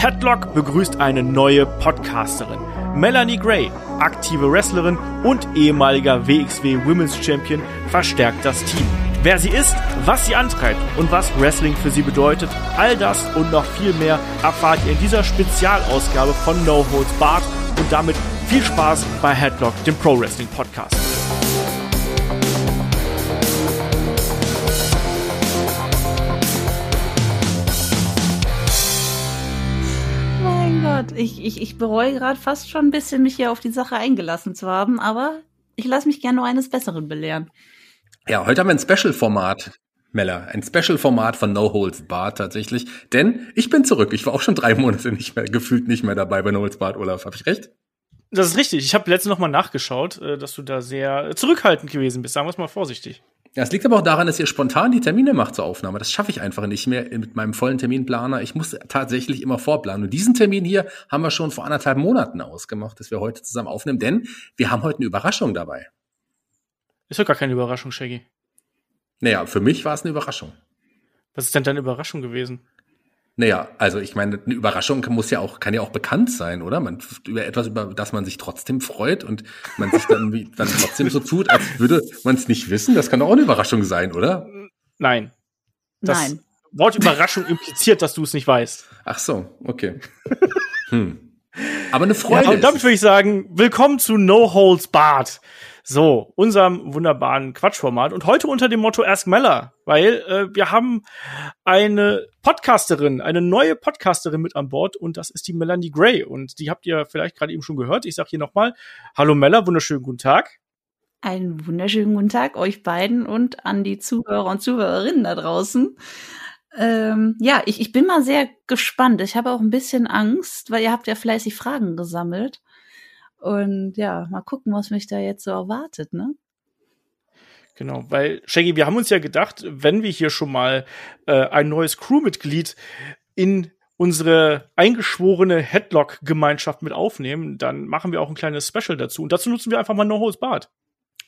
Headlock begrüßt eine neue Podcasterin. Melanie Gray, aktive Wrestlerin und ehemaliger WXW Women's Champion, verstärkt das Team. Wer sie ist, was sie antreibt und was Wrestling für sie bedeutet, all das und noch viel mehr erfahrt ihr in dieser Spezialausgabe von No Holds Barred und damit viel Spaß bei Headlock, dem Pro Wrestling Podcast. Mein Gott, ich, ich, ich bereue gerade fast schon ein bisschen, mich hier auf die Sache eingelassen zu haben, aber ich lasse mich gerne noch eines Besseren belehren. Ja, heute haben wir ein Special-Format, Mella. Ein Special-Format von No Holds Barred tatsächlich. Denn ich bin zurück. Ich war auch schon drei Monate nicht mehr, gefühlt nicht mehr dabei bei No Holds Barred, Olaf. Hab ich recht? Das ist richtig. Ich habe letztens noch mal nachgeschaut, äh, dass du da sehr zurückhaltend gewesen bist. Sagen wir es mal vorsichtig. Ja, es liegt aber auch daran, dass ihr spontan die Termine macht zur Aufnahme. Das schaffe ich einfach nicht mehr mit meinem vollen Terminplaner. Ich muss tatsächlich immer vorplanen. Und diesen Termin hier haben wir schon vor anderthalb Monaten ausgemacht, dass wir heute zusammen aufnehmen, denn wir haben heute eine Überraschung dabei. Ist doch gar keine Überraschung, Shaggy. Naja, für mich war es eine Überraschung. Was ist denn deine Überraschung gewesen? Naja, also ich meine, eine Überraschung muss ja auch, kann ja auch bekannt sein, oder? Man, über etwas, über das man sich trotzdem freut und man sich dann, wie, dann trotzdem so tut, als würde man es nicht wissen. Das kann doch auch eine Überraschung sein, oder? Nein. Das Nein. Wort Überraschung impliziert, dass du es nicht weißt. Ach so, okay. Hm. Aber eine Freude. Ja, und damit würde ich sagen, willkommen zu No Holds Barred. So, unserem wunderbaren Quatschformat. Und heute unter dem Motto Ask Meller, weil äh, wir haben eine Podcasterin, eine neue Podcasterin mit an Bord und das ist die Melanie Gray. Und die habt ihr vielleicht gerade eben schon gehört. Ich sage hier nochmal, hallo Meller, wunderschönen guten Tag. Einen wunderschönen guten Tag euch beiden und an die Zuhörer und Zuhörerinnen da draußen. Ähm, ja, ich, ich bin mal sehr gespannt. Ich habe auch ein bisschen Angst, weil ihr habt ja fleißig Fragen gesammelt. Und ja, mal gucken, was mich da jetzt so erwartet, ne? Genau, weil Shaggy, wir haben uns ja gedacht, wenn wir hier schon mal äh, ein neues Crewmitglied in unsere eingeschworene Headlock-Gemeinschaft mit aufnehmen, dann machen wir auch ein kleines Special dazu. Und dazu nutzen wir einfach mal No Holds Barred.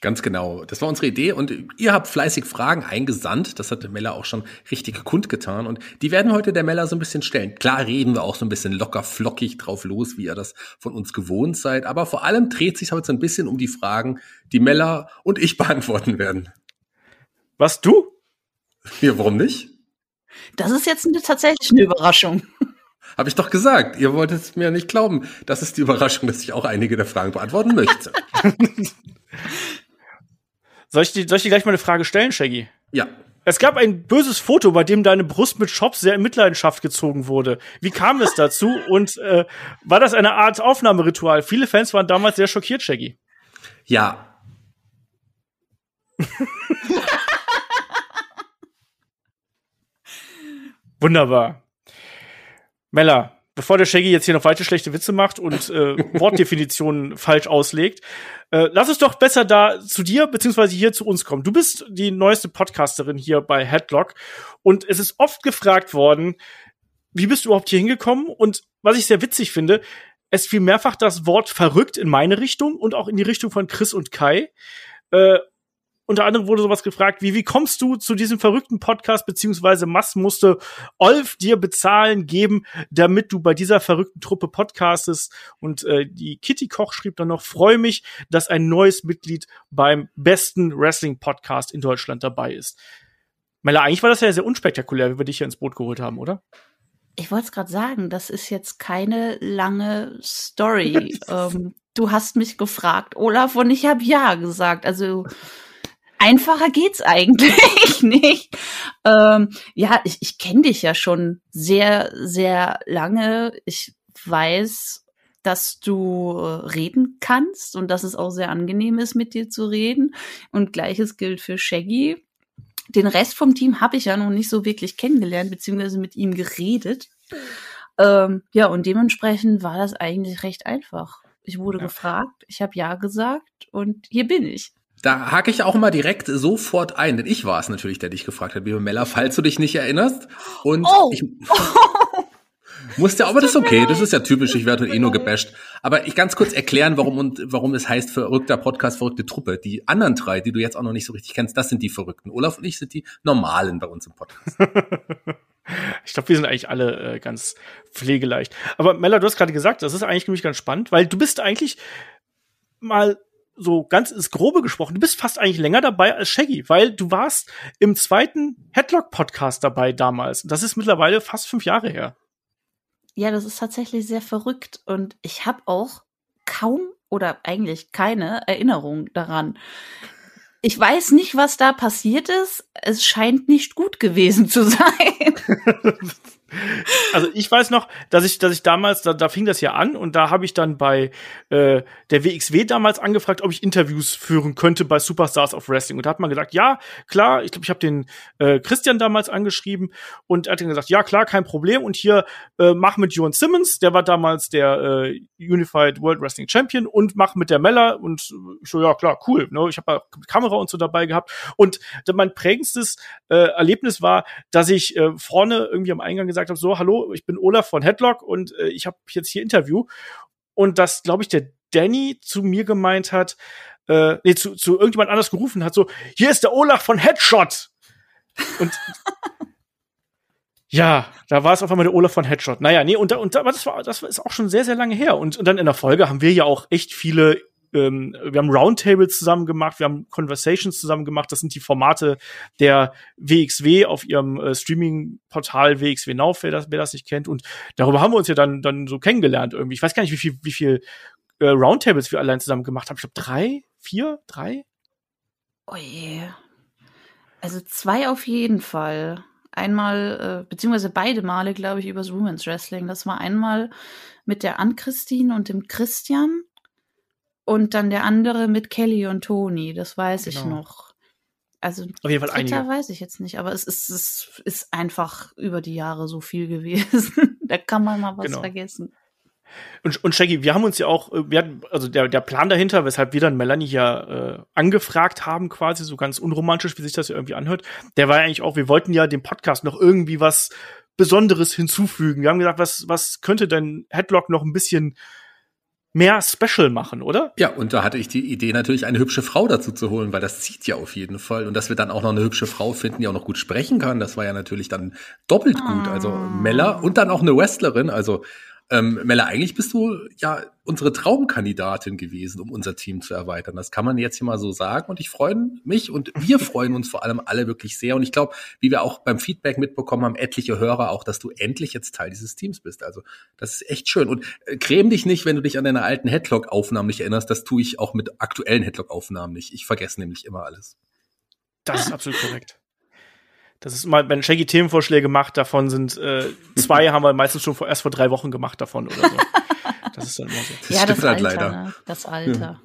Ganz genau. Das war unsere Idee und ihr habt fleißig Fragen eingesandt. Das hat der Meller auch schon richtig kundgetan und die werden heute der Meller so ein bisschen stellen. Klar reden wir auch so ein bisschen locker flockig drauf los, wie ihr das von uns gewohnt seid. Aber vor allem dreht sich heute so ein bisschen um die Fragen, die Meller und ich beantworten werden. Was du? Ja, warum nicht? Das ist jetzt eine, tatsächlich eine Überraschung. Habe ich doch gesagt. Ihr wolltet mir nicht glauben. Das ist die Überraschung, dass ich auch einige der Fragen beantworten möchte. Soll ich, dir, soll ich dir gleich mal eine Frage stellen, Shaggy? ja. Es gab ein böses Foto, bei dem deine Brust mit Shops sehr in Mitleidenschaft gezogen wurde. Wie kam es dazu? Und äh, war das eine Art Aufnahmeritual? Viele Fans waren damals sehr schockiert, Shaggy. Ja. Wunderbar. Mella, bevor der Shaggy jetzt hier noch weitere schlechte Witze macht und äh, Wortdefinitionen falsch auslegt, äh, lass uns doch besser da zu dir beziehungsweise hier zu uns kommen. Du bist die neueste Podcasterin hier bei Headlock und es ist oft gefragt worden, wie bist du überhaupt hier hingekommen? Und was ich sehr witzig finde, es fiel mehrfach das Wort verrückt in meine Richtung und auch in die Richtung von Chris und Kai. Äh, unter anderem wurde sowas gefragt, wie, wie kommst du zu diesem verrückten Podcast, beziehungsweise was musste Olf dir bezahlen geben, damit du bei dieser verrückten Truppe podcastest? Und äh, die Kitty Koch schrieb dann noch, freue mich, dass ein neues Mitglied beim besten Wrestling-Podcast in Deutschland dabei ist. Mella, eigentlich war das ja sehr unspektakulär, wie wir dich hier ins Boot geholt haben, oder? Ich wollte es gerade sagen, das ist jetzt keine lange Story. ähm, du hast mich gefragt, Olaf, und ich habe ja gesagt. Also einfacher geht's eigentlich nicht. Ähm, ja, ich, ich kenne dich ja schon sehr, sehr lange. Ich weiß, dass du äh, reden kannst und dass es auch sehr angenehm ist, mit dir zu reden. Und gleiches gilt für Shaggy. Den Rest vom Team habe ich ja noch nicht so wirklich kennengelernt, beziehungsweise mit ihm geredet. Ähm, ja, und dementsprechend war das eigentlich recht einfach. Ich wurde Ja. gefragt, ich habe ja gesagt und hier bin ich. Da hake ich auch mal direkt sofort ein, denn ich war es natürlich, der dich gefragt hat, liebe Mella, falls du dich nicht erinnerst. Und Oh. ich musste, aber das ist okay, das ist ja typisch, ich werde eh nur gebasht. Aber ich ganz kurz erklären, warum und warum es heißt verrückter Podcast, verrückte Truppe. Die anderen drei, die du jetzt auch noch nicht so richtig kennst, das sind die Verrückten. Olaf und ich sind die Normalen bei uns im Podcast. Ich glaube, wir sind eigentlich alle äh, ganz pflegeleicht. Aber Mella, du hast gerade gesagt, das ist eigentlich nämlich ganz spannend, weil du bist eigentlich mal so ganz ins Grobe gesprochen, du bist fast eigentlich länger dabei als Shaggy, weil du warst im zweiten Headlock-Podcast dabei damals. Das ist mittlerweile fast fünf Jahre her. Ja, das ist tatsächlich sehr verrückt und ich habe auch kaum oder eigentlich keine Erinnerung daran. Ich weiß nicht, was da passiert ist. Es scheint nicht gut gewesen zu sein. Also ich weiß noch, dass ich, dass ich damals, da, da fing das ja an und da habe ich dann bei äh, der WXW damals angefragt, ob ich Interviews führen könnte bei Superstars of Wrestling. Und da hat man gesagt, ja, klar, ich glaube, ich habe den äh, Christian damals angeschrieben und er hat dann gesagt, ja, klar, kein Problem. Und hier äh, mach mit John Simmons, der war damals der äh, Unified World Wrestling Champion und mach mit der Mella und ich so, ja, klar, cool. Ne? Ich habe Kamera und so dabei gehabt. Und mein prägendstes äh, Erlebnis war, dass ich äh, vorne irgendwie am Eingang gesagt habe, so, hallo, ich bin Olaf von Headlock und äh, ich habe jetzt hier Interview. Und das, glaube ich, der Danny zu mir gemeint hat, äh, nee, zu, zu irgendjemand anders gerufen hat, so, hier ist der Olaf von Headshot. Und ja, da war es auf einmal der Olaf von Headshot. Naja, nee, und, und aber das war, das ist auch schon sehr, sehr lange her. Und, und dann in der Folge haben wir ja auch echt viele ähm, wir haben Roundtables zusammen gemacht, wir haben Conversations zusammen gemacht. Das sind die Formate der WXW auf ihrem äh, Streaming-Portal WXW Now, wer das, wer das nicht kennt. Und darüber haben wir uns ja dann, dann so kennengelernt irgendwie. Ich weiß gar nicht, wie viel, wie viel äh, Roundtables wir allein zusammen gemacht haben. Ich glaube, drei, vier, drei? Oh je. Also zwei auf jeden Fall. Einmal, äh, beziehungsweise beide Male, glaube ich, übers Women's Wrestling. Das war einmal mit der Ann-Christine und dem Christian und dann der andere mit Kelly und Toni, das weiß genau. ich noch. Also auf jeden Fall einige. weiß ich jetzt nicht, aber es ist, es ist einfach über die Jahre so viel gewesen. da kann man mal was genau. vergessen. Und, und Shaggy, wir haben uns ja auch, äh, wir hatten, also der, der Plan dahinter, weshalb wir dann Melanie ja äh, angefragt haben, quasi, so ganz unromantisch, wie sich das ja irgendwie anhört, der war ja eigentlich auch, wir wollten ja dem Podcast noch irgendwie was Besonderes hinzufügen. Wir haben gesagt, was, was könnte denn Headlock noch ein bisschen mehr Special machen, oder? Ja, und da hatte ich die Idee natürlich eine hübsche Frau dazu zu holen, weil das zieht ja auf jeden Fall und dass wir dann auch noch eine hübsche Frau finden, die auch noch gut sprechen kann, das war ja natürlich dann doppelt gut. Also Mella und dann auch eine Wrestlerin, also ähm, Mella, eigentlich bist du ja unsere Traumkandidatin gewesen, um unser Team zu erweitern. Das kann man jetzt hier mal so sagen. Und ich freue mich und wir freuen uns vor allem alle wirklich sehr. Und ich glaube, wie wir auch beim Feedback mitbekommen haben, etliche Hörer auch, dass du endlich jetzt Teil dieses Teams bist. Also das ist echt schön. Und äh, creme dich nicht, wenn du dich an deine alten Headlock-Aufnahmen nicht erinnerst. Das tue ich auch mit aktuellen Headlock-Aufnahmen nicht. Ich vergesse nämlich immer alles. Das ist absolut korrekt. Das ist mal, wenn Shaggy Themenvorschläge macht, davon sind äh, zwei haben wir meistens schon vor, erst vor drei Wochen gemacht davon oder so. Das ist dann immer so. Das ja, das halt Alter, leider. Ne? Das Alter. Ja.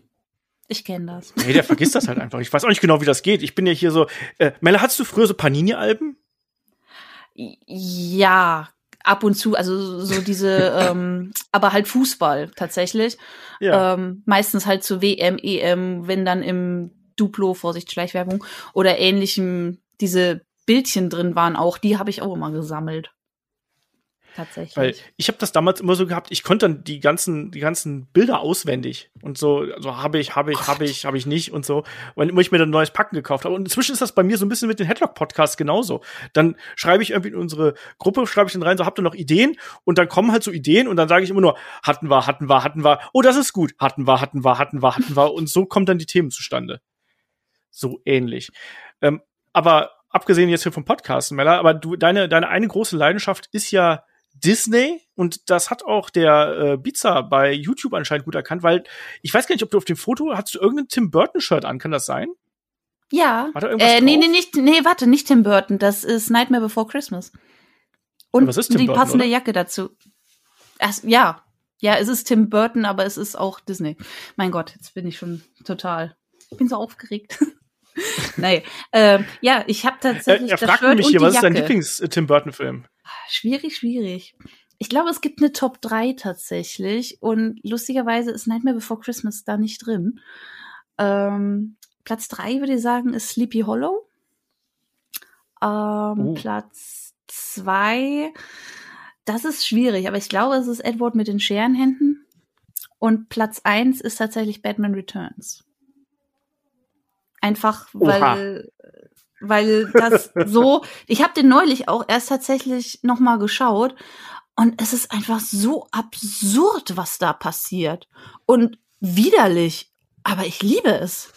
Ich kenne das. Nee, der vergisst das halt einfach. Ich weiß auch nicht genau, wie das geht. Ich bin ja hier so. Äh, Melle, hattest du früher so Panini-Alben? Ja, ab und zu, also so diese, ähm, aber halt Fußball tatsächlich. Ja. Ähm, meistens halt zu WM, EM, wenn dann im Duplo, Vorsicht, Schleichwerbung oder ähnlichem diese Bildchen drin waren auch, die habe ich auch immer gesammelt. Tatsächlich. Weil ich habe das damals immer so gehabt, ich konnte dann die ganzen, die ganzen Bilder auswendig und so, also habe ich, habe ich, habe ich, habe ich nicht und so. Und immer ich mir dann ein neues Packen gekauft habe. Und inzwischen ist das bei mir so ein bisschen mit den Headlock-Podcasts genauso. Dann schreibe ich irgendwie in unsere Gruppe, schreibe ich dann rein, so habt ihr noch Ideen? Und dann kommen halt so Ideen und dann sage ich immer nur, hatten wir, hatten wir, hatten wir, oh, das ist gut, hatten wir, hatten wir, hatten wir, hatten wir. Und so kommen dann die Themen zustande. So ähnlich. Ähm, aber abgesehen jetzt hier vom Podcast, Mella, aber du, deine, deine eine große Leidenschaft ist ja Disney und das hat auch der äh, Pizza bei YouTube anscheinend gut erkannt, weil ich weiß gar nicht, ob du auf dem Foto hast du irgendein Tim Burton Shirt an, kann das sein? Ja. War da irgendwas äh, nee, nee, nicht, nee, warte, nicht Tim Burton, das ist Nightmare Before Christmas. Und was ist Tim die Burton, passende oder? Jacke dazu. Ach, ja, ja, es ist Tim Burton, aber es ist auch Disney. Mein Gott, jetzt bin ich schon total, ich bin so aufgeregt. Nein, äh, ja, ich habe tatsächlich. Er, er fragt mich hier, was ist dein Lieblings-Tim Burton-Film? Schwierig, schwierig. Ich glaube, es gibt eine Top 3 tatsächlich und lustigerweise ist Nightmare Before Christmas da nicht drin. Ähm, Platz 3 würde ich sagen ist Sleepy Hollow. Ähm, uh. Platz 2, das ist schwierig, aber ich glaube, es ist Edward mit den Scherenhänden. Und Platz 1 ist tatsächlich Batman Returns. Einfach, weil, Oha. weil das so, ich habe den neulich auch erst tatsächlich noch mal geschaut und es ist einfach so absurd, was da passiert und widerlich, aber ich liebe es.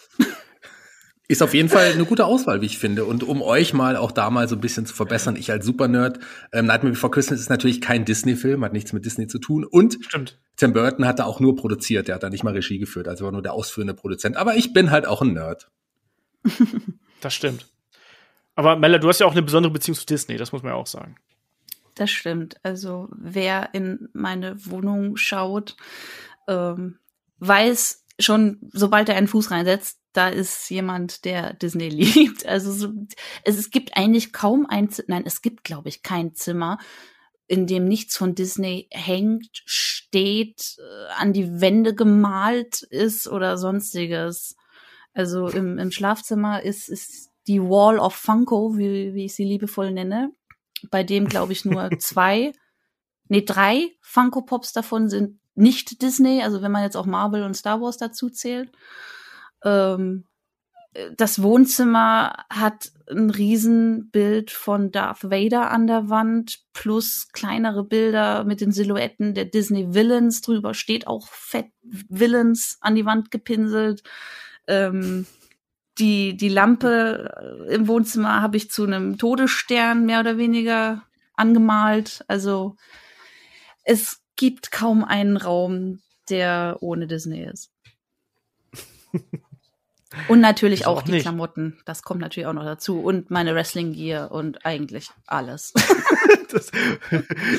Ist auf jeden Fall eine gute Auswahl, wie ich finde. Und um euch mal auch da mal so ein bisschen zu verbessern, ich als Supernerd, ähm, Nightmare Before Christmas ist natürlich kein Disney-Film, hat nichts mit Disney zu tun. Und Stimmt. Tim Burton hat da auch nur produziert, der hat da nicht mal Regie geführt, also war nur der ausführende Produzent. Aber ich bin halt auch ein Nerd. Das stimmt. Aber Mella, du hast ja auch eine besondere Beziehung zu Disney, das muss man ja auch sagen. Das stimmt. Also wer in meine Wohnung schaut, ähm, weiß schon, sobald er einen Fuß reinsetzt, da ist jemand, der Disney liebt. Also so, es, es gibt eigentlich kaum ein, nein, es gibt, glaube ich, kein Zimmer, in dem nichts von Disney hängt, steht, äh, an die Wände gemalt ist oder sonstiges. Also im, im Schlafzimmer ist, ist die Wall of Funko, wie, wie ich sie liebevoll nenne, bei dem, glaube ich, nur zwei, nee, drei Funko Pops davon sind nicht Disney, also wenn man jetzt auch Marvel und Star Wars dazu zählt. Ähm, das Wohnzimmer hat ein Riesenbild von Darth Vader an der Wand plus kleinere Bilder mit den Silhouetten der Disney Villains drüber steht auch fett Villains an die Wand gepinselt. Ähm, die die Lampe im Wohnzimmer habe ich zu einem Todesstern mehr oder weniger angemalt. Also es gibt kaum einen Raum, der ohne Disney ist. Und natürlich Ich auch, auch die nicht. Klamotten. Das kommt natürlich auch noch dazu. Und meine Wrestling-Gear und eigentlich alles. Das,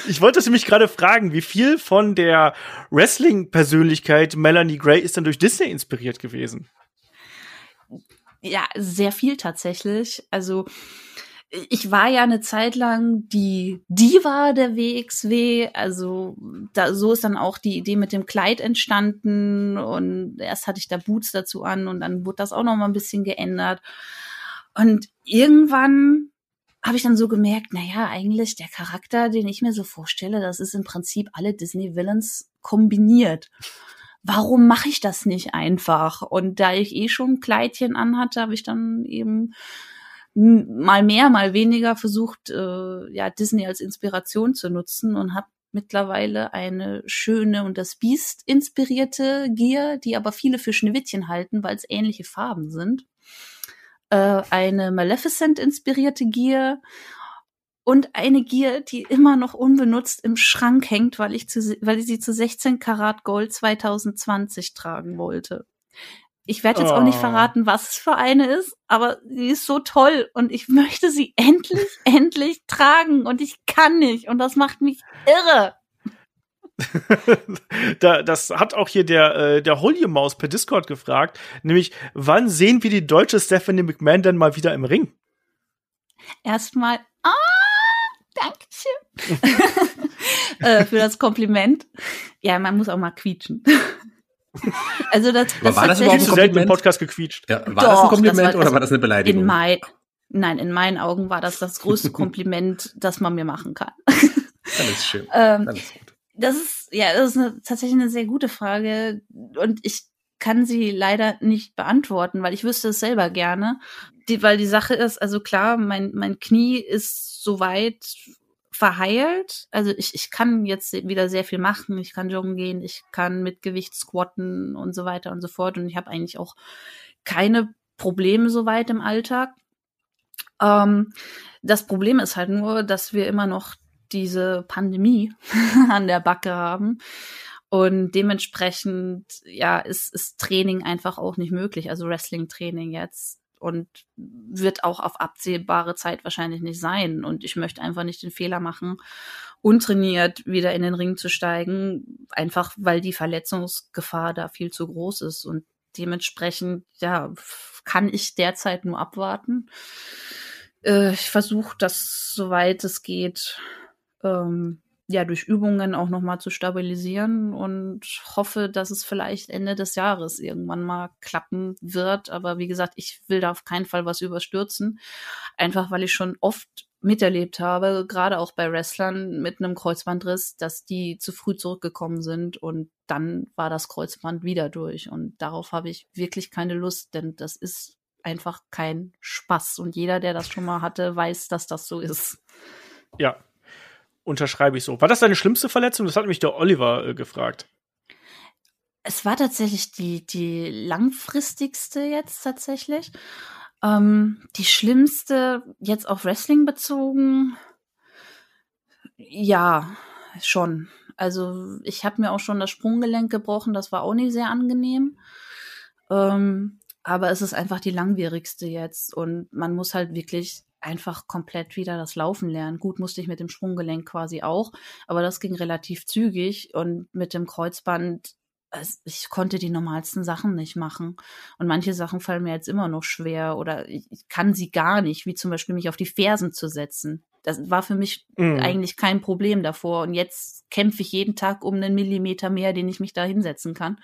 ich wollte nämlich gerade fragen, wie viel von der Wrestling-Persönlichkeit Melanie Gray ist dann durch Disney inspiriert gewesen? Ja, sehr viel tatsächlich. Also ich war ja eine Zeit lang die Diva der WXW, also da, so ist dann auch die Idee mit dem Kleid entstanden und erst hatte ich da Boots dazu an und dann wurde das auch noch mal ein bisschen geändert. Und irgendwann habe ich dann so gemerkt, na ja, eigentlich der Charakter, den ich mir so vorstelle, das ist im Prinzip alle Disney Villains kombiniert warum mache ich das nicht einfach? Und da ich eh schon ein Kleidchen anhatte, habe ich dann eben mal mehr, mal weniger versucht, äh, ja, Disney als Inspiration zu nutzen und habe mittlerweile eine schöne und das Biest inspirierte Gear, die aber viele für Schneewittchen halten, weil es ähnliche Farben sind. Äh, eine Maleficent inspirierte Gear und eine Gier, die immer noch unbenutzt im Schrank hängt, weil ich, zu, weil ich sie zu 16 Karat Gold 2020 tragen wollte. Ich werde jetzt auch nicht Oh. verraten, was es für eine ist, aber sie ist so toll und ich möchte sie endlich, endlich tragen und ich kann nicht und das macht mich irre. da, das hat auch hier der, äh, der Holy Maus per Discord gefragt, nämlich, wann sehen wir die deutsche Stephanie McMahon denn mal wieder im Ring? Erstmal, ah, Dankeschön äh, für das Kompliment. Ja, man muss auch mal quietschen. also das, Aber war das tatsächlich- überhaupt zu selten im Kompliment? Podcast gequietscht. Ja, war Doch, das ein das Kompliment war- oder war das eine Beleidigung? in mein, nein, in meinen Augen war das das größte Kompliment, das man mir machen kann. Dann ist schön. Ähm, Dann ist gut. das ist, ja, das ist eine, tatsächlich eine sehr gute Frage und ich kann sie leider nicht beantworten, weil ich wüsste es selber gerne. Die, weil die Sache ist, also klar, mein, mein Knie ist soweit verheilt. Also ich, ich kann jetzt wieder sehr viel machen. Ich kann joggen gehen, ich kann mit Gewicht squatten und so weiter und so fort. Und ich habe eigentlich auch keine Probleme soweit im Alltag. Ähm, das Problem ist halt nur, dass wir immer noch diese Pandemie an der Backe haben. Und dementsprechend, ja, ist, ist Training einfach auch nicht möglich. Also Wrestling-Training jetzt. Und wird auch auf absehbare Zeit wahrscheinlich nicht sein. Und ich möchte einfach nicht den Fehler machen, untrainiert wieder in den Ring zu steigen, einfach weil die Verletzungsgefahr da viel zu groß ist. Und dementsprechend, ja, kann ich derzeit nur abwarten. Äh, ich versuche das, soweit es geht, ähm, ja, durch Übungen auch nochmal zu stabilisieren und hoffe, dass es vielleicht Ende des Jahres irgendwann mal klappen wird. Aber wie gesagt, ich will da auf keinen Fall was überstürzen. Einfach weil ich schon oft miterlebt habe, gerade auch bei Wrestlern mit einem Kreuzbandriss, dass die zu früh zurückgekommen sind und dann war das Kreuzband wieder durch. Und darauf habe ich wirklich keine Lust, denn das ist einfach kein Spaß. Und jeder, der das schon mal hatte, weiß, dass das so ist. Ja, unterschreibe ich so. War das deine schlimmste Verletzung? Das hat mich der Oliver äh, gefragt. Es war tatsächlich die, die langfristigste jetzt tatsächlich. Ähm, die schlimmste jetzt auf Wrestling bezogen. Ja, schon. Also ich habe mir auch schon das Sprunggelenk gebrochen, das war auch nicht sehr angenehm. Ähm, aber es ist einfach die langwierigste jetzt und man muss halt wirklich einfach komplett wieder das Laufen lernen. Gut musste ich mit dem Sprunggelenk quasi auch, aber das ging relativ zügig und mit dem Kreuzband, ich konnte die normalsten Sachen nicht machen. Und manche Sachen fallen mir jetzt immer noch schwer oder ich kann sie gar nicht, wie zum Beispiel mich auf die Fersen zu setzen. Das war für mich mhm. eigentlich kein Problem davor. Und jetzt kämpfe ich jeden Tag um einen Millimeter mehr, den ich mich da hinsetzen kann.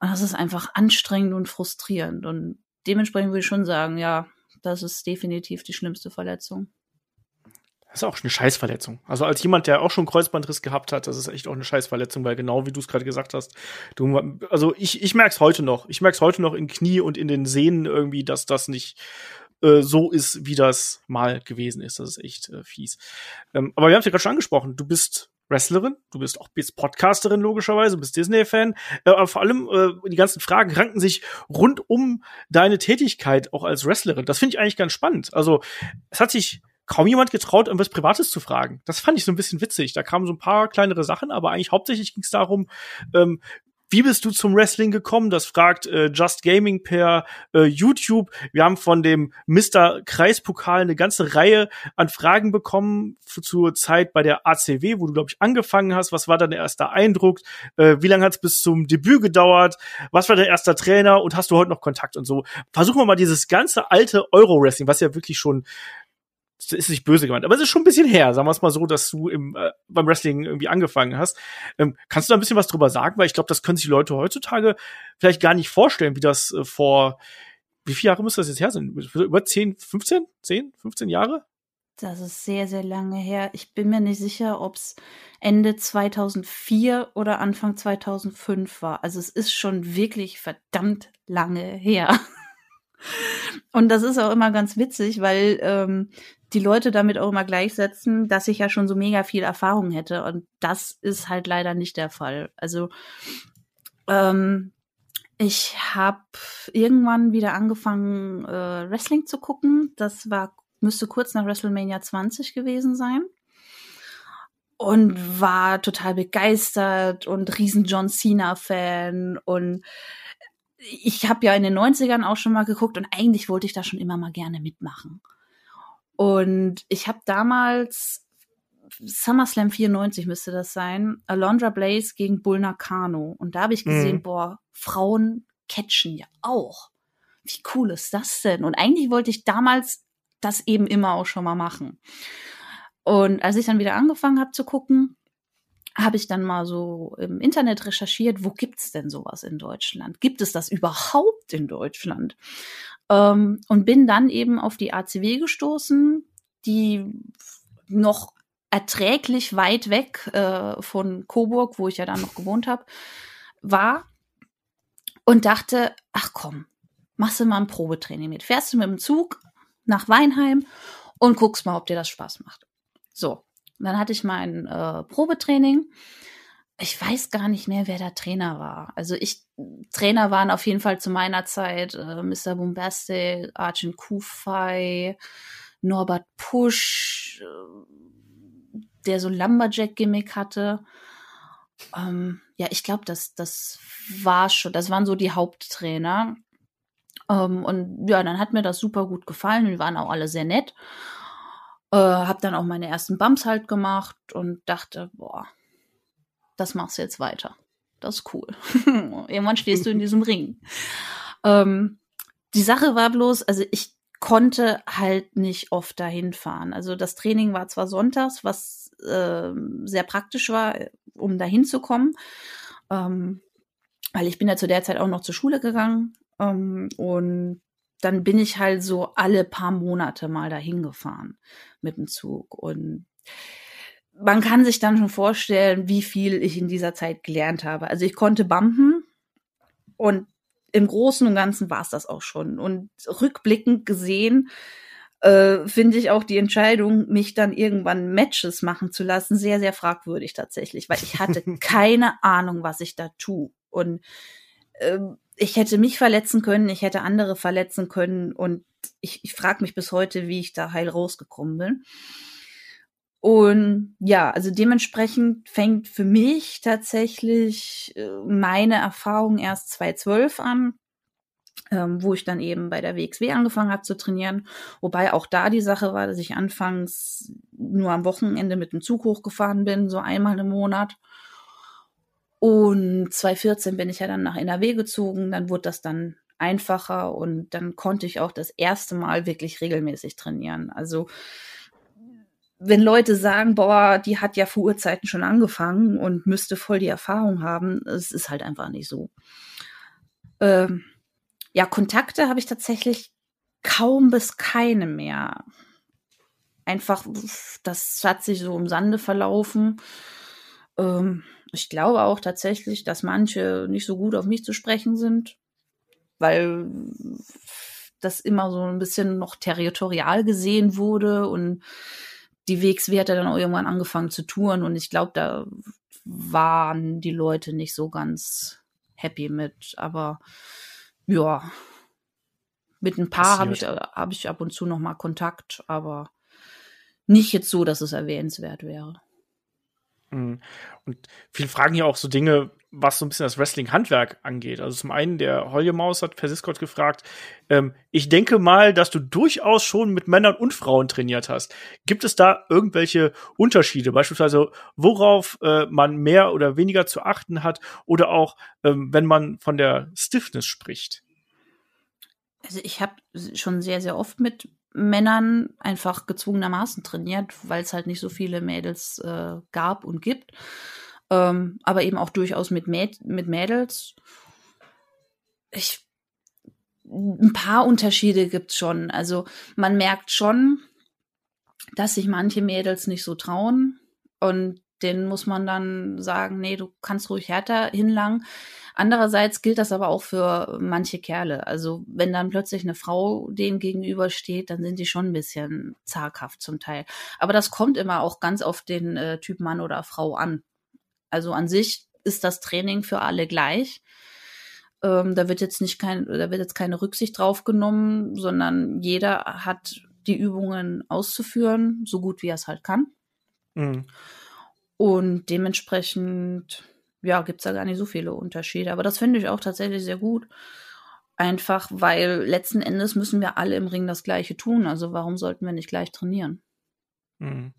Und das ist einfach anstrengend und frustrierend. Und dementsprechend würde ich schon sagen, ja, das ist definitiv die schlimmste Verletzung. Das ist auch eine Scheißverletzung. Also als jemand, der auch schon Kreuzbandriss gehabt hat, das ist echt auch eine Scheißverletzung, weil genau wie du es gerade gesagt hast, du, also ich, ich merke es heute noch. Ich merke es heute noch in Knie und in den Sehnen irgendwie, dass das nicht äh, so ist, wie das mal gewesen ist. Das ist echt äh, fies. Ähm, aber wir haben es ja gerade schon angesprochen. Du bist Wrestlerin, du bist auch bist Podcasterin logischerweise, bist Disney-Fan, äh, aber vor allem äh, die ganzen Fragen ranken sich rund um deine Tätigkeit auch als Wrestlerin. Das finde ich eigentlich ganz spannend. Also es hat sich kaum jemand getraut, irgendwas Privates zu fragen. Das fand ich so ein bisschen witzig. Da kamen so ein paar kleinere Sachen, aber eigentlich hauptsächlich ging es darum, ähm, wie bist du zum Wrestling gekommen? Das fragt äh, Just Gaming per äh, YouTube. Wir haben von dem Mr. Kreispokal eine ganze Reihe an Fragen bekommen zur Zeit bei der ACW, wo du, glaube ich, angefangen hast. Was war dein erster Eindruck? Äh, wie lange hat es bis zum Debüt gedauert? Was war dein erster Trainer? Und hast du heute noch Kontakt und so? Versuchen wir mal dieses ganze alte Euro-Wrestling, was ja wirklich schon ist nicht böse gemeint, aber es ist schon ein bisschen her, sagen wir es mal so, dass du im, äh, beim Wrestling irgendwie angefangen hast. Ähm, kannst du da ein bisschen was drüber sagen? Weil ich glaube, das können sich Leute heutzutage vielleicht gar nicht vorstellen, wie das äh, vor, wie viele Jahre müsste das jetzt her sein? Über 10, 15? 10, 15 Jahre? Das ist sehr, sehr lange her. Ich bin mir nicht sicher, ob es Ende 2004 oder Anfang 2005 war. Also es ist schon wirklich verdammt lange her. Und das ist auch immer ganz witzig, weil ähm, die Leute damit auch immer gleichsetzen, dass ich ja schon so mega viel Erfahrung hätte. Und das ist halt leider nicht der Fall. Also ähm, ich habe irgendwann wieder angefangen, äh, Wrestling zu gucken. Das war, müsste kurz nach WrestleMania 20 gewesen sein. Und war total begeistert und riesen John Cena-Fan. Und ich habe ja in den 90ern auch schon mal geguckt und eigentlich wollte ich da schon immer mal gerne mitmachen. Und ich habe damals SummerSlam 94 müsste das sein, Alondra Blaze gegen Bull Nakano. Und da habe ich gesehen, mhm. boah, Frauen catchen ja auch. Wie cool ist das denn? Und eigentlich wollte ich damals das eben immer auch schon mal machen. Und als ich dann wieder angefangen habe zu gucken, habe ich dann mal so im Internet recherchiert, wo gibt's denn sowas in Deutschland? Gibt es das überhaupt in Deutschland? Ähm, und bin dann eben auf die ACW gestoßen, die noch erträglich weit weg äh, von Coburg, wo ich ja dann noch gewohnt habe, war und dachte, ach komm, machst du mal ein Probetraining mit. Fährst du mit dem Zug nach Weinheim und guckst mal, ob dir das Spaß macht. So, dann hatte ich mein äh, Probetraining ich weiß gar nicht mehr, wer der Trainer war. Also ich, Trainer waren auf jeden Fall zu meiner Zeit äh, Mr. Bombastic, Arjun Kufai, Norbert Pusch, äh, der so Lumberjack-Gimmick hatte. Ähm, ja, ich glaube, das, das war schon, das waren so die Haupttrainer. Ähm, und ja, dann hat mir das super gut gefallen. Die waren auch alle sehr nett. Äh, hab dann auch meine ersten Bumps halt gemacht und dachte, boah, das machst du jetzt weiter. Das ist cool. Irgendwann stehst du in diesem Ring. Ähm, die Sache war bloß, also ich konnte halt nicht oft dahin fahren. Also das Training war zwar sonntags, was äh, sehr praktisch war, um dahin zu kommen, ähm, weil ich bin ja zu der Zeit auch noch zur Schule gegangen ähm, und dann bin ich halt so alle paar Monate mal dahin gefahren mit dem Zug und man kann sich dann schon vorstellen, wie viel ich in dieser Zeit gelernt habe. Also ich konnte bumpen und im Großen und Ganzen war es das auch schon. Und rückblickend gesehen äh, finde ich auch die Entscheidung, mich dann irgendwann Matches machen zu lassen, sehr, sehr fragwürdig tatsächlich, weil ich hatte keine Ahnung, was ich da tue. Und äh, ich hätte mich verletzen können, ich hätte andere verletzen können und ich, ich frage mich bis heute, wie ich da heil rausgekommen bin. Und ja, also dementsprechend fängt für mich tatsächlich äh, meine Erfahrung erst 2012 an, ähm, wo ich dann eben bei der WXW angefangen habe zu trainieren. Wobei auch da die Sache war, dass ich anfangs nur am Wochenende mit dem Zug hochgefahren bin, so einmal im Monat. Und 2014 bin ich ja dann nach NRW gezogen, dann wurde das dann einfacher und dann konnte ich auch das erste Mal wirklich regelmäßig trainieren. Also wenn Leute sagen, boah, die hat ja vor Urzeiten schon angefangen und müsste voll die Erfahrung haben, es ist halt einfach nicht so. Ähm, ja, Kontakte habe ich tatsächlich kaum bis keine mehr. Einfach, das hat sich so im Sande verlaufen. Ähm, ich glaube auch tatsächlich, dass manche nicht so gut auf mich zu sprechen sind, weil das immer so ein bisschen noch territorial gesehen wurde und die WXW hat ja dann auch irgendwann angefangen zu touren und ich glaube, da waren die Leute nicht so ganz happy mit. Aber ja, mit ein paar habe ich, hab ich ab und zu noch mal Kontakt, aber nicht jetzt so, dass es erwähnenswert wäre. Mhm. Und viele fragen ja auch so Dinge, was so ein bisschen das Wrestling-Handwerk angeht. Also zum einen, der Holjemaus hat per Discord gefragt, ähm, ich denke mal, dass du durchaus schon mit Männern und Frauen trainiert hast. Gibt es da irgendwelche Unterschiede? Beispielsweise, worauf äh, man mehr oder weniger zu achten hat oder auch, ähm, wenn man von der Stiffness spricht? Also ich habe schon sehr, sehr oft mit Männern einfach gezwungenermaßen trainiert, weil es halt nicht so viele Mädels äh, gab und gibt. Ähm, aber eben auch durchaus mit, Mäd mit Mädels. Ich, ein paar Unterschiede gibt's schon. Also man merkt schon, dass sich manche Mädels nicht so trauen. Und denen muss man dann sagen, nee, du kannst ruhig härter hinlangen. Andererseits gilt das aber auch für manche Kerle. Also wenn dann plötzlich eine Frau denen gegenübersteht, dann sind die schon ein bisschen zaghaft zum Teil. Aber das kommt immer auch ganz auf den äh, Typ Mann oder Frau an. Also an sich ist das Training für alle gleich. Ähm, da wird jetzt nicht kein, da wird jetzt keine Rücksicht drauf genommen, sondern jeder hat die Übungen auszuführen, so gut wie er es halt kann. Mhm. Und dementsprechend ja, gibt's da gar nicht so viele Unterschiede. Aber das finde ich auch tatsächlich sehr gut. Einfach, weil letzten Endes müssen wir alle im Ring das Gleiche tun. Also warum sollten wir nicht gleich trainieren? Mhm.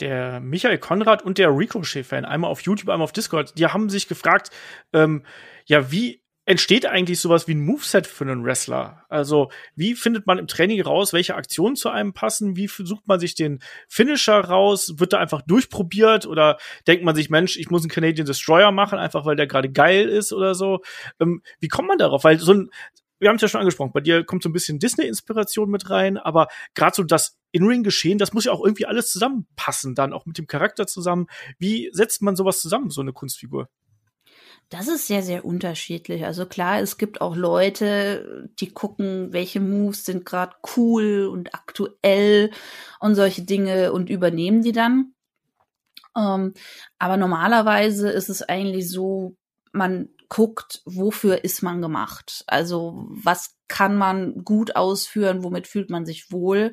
Der Michael Konrad und der Ricochet-Fan, einmal auf YouTube, einmal auf Discord, die haben sich gefragt, ähm, ja, wie entsteht eigentlich sowas wie ein Moveset für einen Wrestler? Also, wie findet man im Training raus, welche Aktionen zu einem passen? Wie sucht man sich den Finisher raus? Wird da einfach durchprobiert oder denkt man sich, Mensch, ich muss einen Canadian Destroyer machen, einfach weil der gerade geil ist oder so? Ähm, wie kommt man darauf? Weil so ein, wir haben es ja schon angesprochen, bei dir kommt so ein bisschen Disney-Inspiration mit rein, aber gerade so das In-Ring-Geschehen, das muss ja auch irgendwie alles zusammenpassen, dann auch mit dem Charakter zusammen. Wie setzt man sowas zusammen, so eine Kunstfigur? Das ist sehr, sehr unterschiedlich. Also klar, es gibt auch Leute, die gucken, welche Moves sind gerade cool und aktuell und solche Dinge und übernehmen die dann. Ähm, aber normalerweise ist es eigentlich so, man guckt, wofür ist man gemacht? Also was kann man gut ausführen, womit fühlt man sich wohl?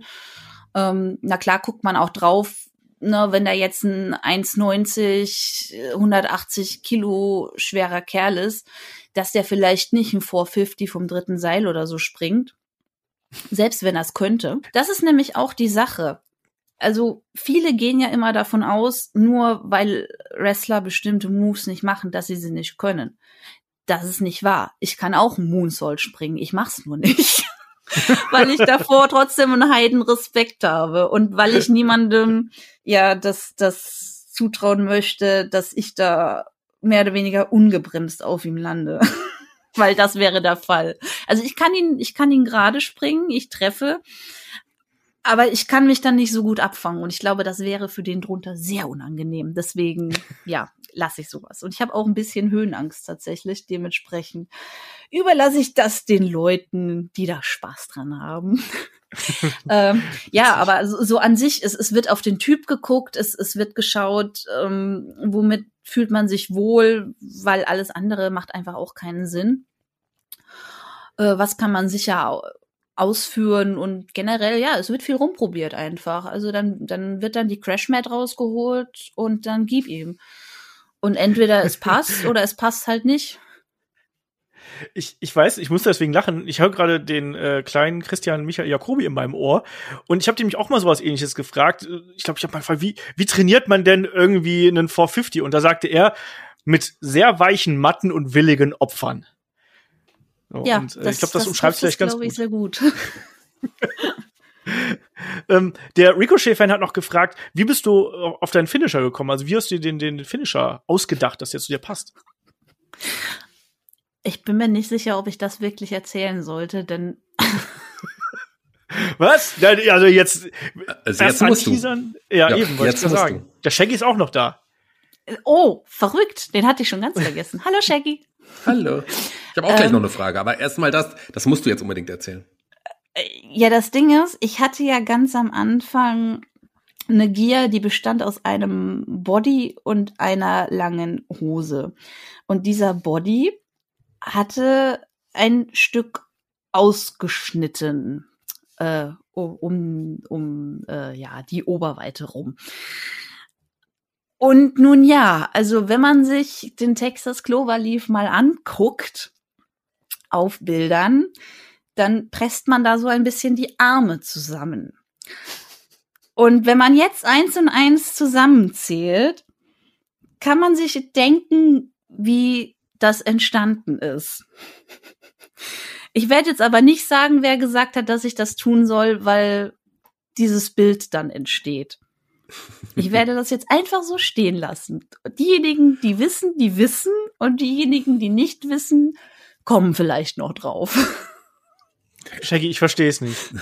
Ähm, na klar guckt man auch drauf, ne, wenn da jetzt ein 1,90, 180 Kilo schwerer Kerl ist, dass der vielleicht nicht ein 450 vom dritten Seil oder so springt. Selbst wenn er könnte. Das ist nämlich auch die Sache. Also viele gehen ja immer davon aus, nur weil Wrestler bestimmte Moves nicht machen, dass sie sie nicht können. Das ist nicht wahr. Ich kann auch einen Moonsault springen. Ich mach's nur nicht. weil ich davor trotzdem einen heiden Respekt habe und weil ich niemandem ja das, das zutrauen möchte, dass ich da mehr oder weniger ungebremst auf ihm lande. weil das wäre der Fall. Also ich kann ihn, ich kann ihn gerade springen, ich treffe, aber ich kann mich dann nicht so gut abfangen und ich glaube, das wäre für den drunter sehr unangenehm. Deswegen, ja, lasse ich sowas. Und ich habe auch ein bisschen Höhenangst tatsächlich. Dementsprechend überlasse ich das den Leuten, die da Spaß dran haben. ähm, ja, aber so, so, an sich, es, es wird auf den Typ geguckt, es, es wird geschaut, ähm, womit fühlt man sich wohl, weil alles andere macht einfach auch keinen Sinn. Äh, was kann man sicher ausführen und generell, ja, es wird viel rumprobiert einfach. Also dann, dann wird dann die Crash-Mat rausgeholt und dann gib ihm. Und entweder es passt oder es passt halt nicht. Ich, ich weiß, ich muss deswegen lachen. Ich höre gerade den äh, kleinen Christian Michael Jacobi in meinem Ohr und ich habe nämlich auch mal sowas ähnliches gefragt. Ich glaube, ich habe mal gefragt, wie, wie trainiert man denn irgendwie einen 450? Und da sagte er, mit sehr weichen Matten und willigen Opfern. Ja, und, äh, das, ich glaube, das, das umschreibt vielleicht ganz gut. Ich sehr gut. ähm, der Ricochet-Fan hat noch gefragt, wie bist du auf deinen Finisher gekommen? Also wie hast du dir den, den Finisher ausgedacht, dass der zu dir passt? Ich bin mir nicht sicher, ob ich das wirklich erzählen sollte, denn Was? Also jetzt, also jetzt musst du. Ja, ja, eben, wollte ich sagen. Du. Der Shaggy ist auch noch da. Oh, verrückt. Den hatte ich schon ganz vergessen. Hallo Shaggy. Hallo. Ich habe auch gleich ähm, noch eine Frage, aber erstmal das, das musst du jetzt unbedingt erzählen. Äh, ja, das Ding ist, ich hatte ja ganz am Anfang eine Gier, die bestand aus einem Body und einer langen Hose. Und dieser Body hatte ein Stück ausgeschnitten äh, um, um äh, ja die Oberweite rum. Und nun ja, also wenn man sich den Texas Cloverleaf mal anguckt auf Bildern, dann presst man da so ein bisschen die Arme zusammen. Und wenn man jetzt eins und eins zusammenzählt, kann man sich denken, wie das entstanden ist. Ich werde jetzt aber nicht sagen, wer gesagt hat, dass ich das tun soll, weil dieses Bild dann entsteht. Ich werde das jetzt einfach so stehen lassen. Diejenigen, die wissen, die wissen und diejenigen, die nicht wissen, kommen vielleicht noch drauf. Shaggy, ich verstehe es nicht.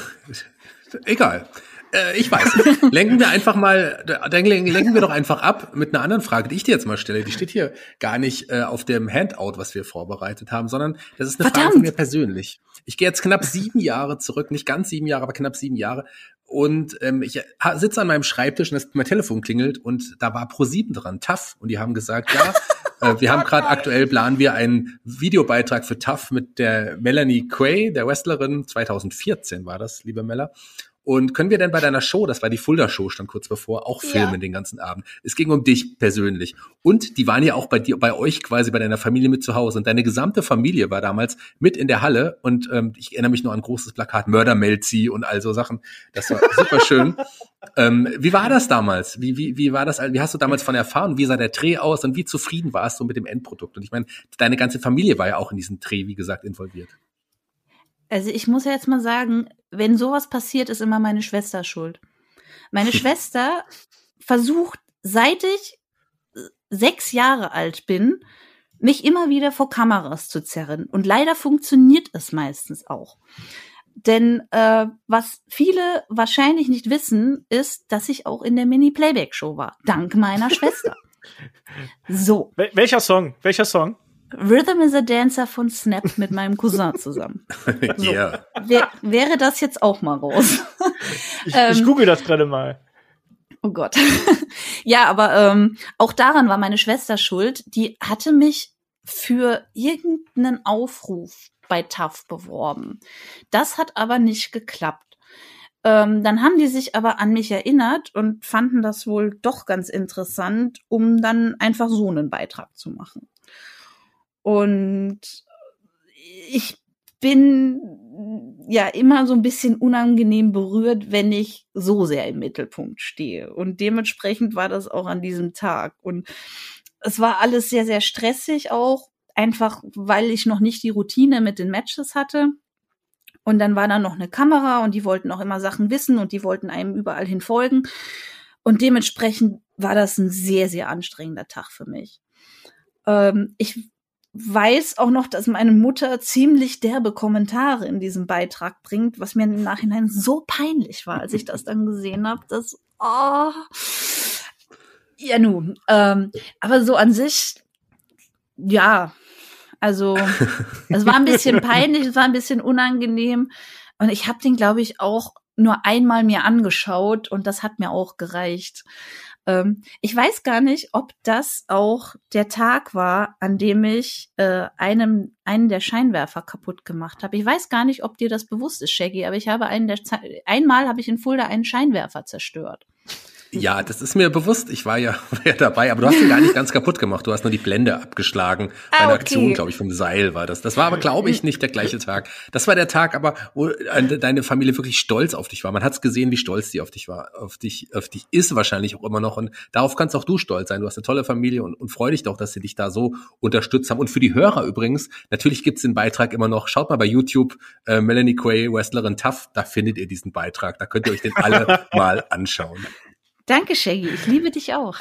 Egal. Äh, ich weiß. lenken wir einfach mal, lenken wir doch einfach ab mit einer anderen Frage, die ich dir jetzt mal stelle. Die steht hier gar nicht äh, auf dem Handout, was wir vorbereitet haben, sondern das ist eine Verdammt. Frage von mir persönlich. Ich gehe jetzt knapp sieben Jahre zurück, nicht ganz sieben Jahre, aber knapp sieben Jahre. Und ähm, ich sitze an meinem Schreibtisch und das, mein Telefon klingelt und da war Pro7 dran, TAF. Und die haben gesagt, ja, äh, wir haben gerade aktuell planen wir einen Videobeitrag für TAF mit der Melanie Quay, der Wrestlerin. 2014 war das, liebe Mella. Und können wir denn bei deiner Show, das war die Fulda Show, stand kurz bevor, auch filmen ja. den ganzen Abend? Es ging um dich persönlich. Und die waren ja auch bei dir, bei euch quasi, bei deiner Familie mit zu Hause. Und deine gesamte Familie war damals mit in der Halle. Und ähm, ich erinnere mich nur an ein großes Plakat, Mörder Melzi und all so Sachen. Das war super schön. ähm, wie war das damals? Wie, wie, wie war das? Wie hast du damals von erfahren? Wie sah der Dreh aus? Und wie zufrieden warst du mit dem Endprodukt? Und ich meine, deine ganze Familie war ja auch in diesen Dreh, wie gesagt, involviert. Also ich muss ja jetzt mal sagen, wenn sowas passiert, ist immer meine Schwester schuld. Meine Schwester versucht, seit ich sechs Jahre alt bin, mich immer wieder vor Kameras zu zerren. Und leider funktioniert es meistens auch. Denn äh, was viele wahrscheinlich nicht wissen, ist, dass ich auch in der Mini-Playback-Show war. Dank meiner Schwester. So. Wel welcher Song? Welcher Song? Rhythm is a Dancer von Snap mit meinem Cousin zusammen. So. yeah. Wär, wäre das jetzt auch mal raus? ich, ähm, ich google das gerade mal. Oh Gott. ja, aber ähm, auch daran war meine Schwester schuld. Die hatte mich für irgendeinen Aufruf bei TAF beworben. Das hat aber nicht geklappt. Ähm, dann haben die sich aber an mich erinnert und fanden das wohl doch ganz interessant, um dann einfach so einen Beitrag zu machen. Und ich bin ja immer so ein bisschen unangenehm berührt, wenn ich so sehr im Mittelpunkt stehe. Und dementsprechend war das auch an diesem Tag. Und es war alles sehr, sehr stressig auch, einfach weil ich noch nicht die Routine mit den Matches hatte. Und dann war da noch eine Kamera und die wollten auch immer Sachen wissen und die wollten einem überall hin folgen. Und dementsprechend war das ein sehr, sehr anstrengender Tag für mich. Ähm, ich weiß auch noch, dass meine Mutter ziemlich derbe Kommentare in diesem Beitrag bringt, was mir im Nachhinein so peinlich war, als ich das dann gesehen habe. Das, oh. Ja, nun. Ähm, aber so an sich, ja. Also, es war ein bisschen peinlich, es war ein bisschen unangenehm. Und ich habe den, glaube ich, auch nur einmal mir angeschaut und das hat mir auch gereicht. Ähm, ich weiß gar nicht, ob das auch der Tag war, an dem ich äh, einem einen der Scheinwerfer kaputt gemacht habe. Ich weiß gar nicht, ob dir das bewusst ist, Shaggy, aber ich habe einen der einmal habe ich in Fulda einen Scheinwerfer zerstört. Ja, das ist mir bewusst. Ich war ja, ja dabei, aber du hast ihn gar nicht ganz kaputt gemacht. Du hast nur die Blende abgeschlagen. Ah, Bei einer okay. Aktion, glaube ich, vom Seil war das. Das war aber, glaube ich, nicht der gleiche Tag. Das war der Tag, aber wo deine Familie wirklich stolz auf dich war. Man hat es gesehen, wie stolz die auf dich war, auf dich, auf dich ist wahrscheinlich auch immer noch. Und darauf kannst auch du stolz sein. Du hast eine tolle Familie und, und freu dich doch, dass sie dich da so unterstützt haben. Und für die Hörer übrigens, natürlich gibt's den Beitrag immer noch. Schaut mal bei YouTube äh, Melanie Quay, Wrestlerin Tough, da findet ihr diesen Beitrag. Da könnt ihr euch den alle mal anschauen. Danke, Shaggy. Ich liebe dich auch.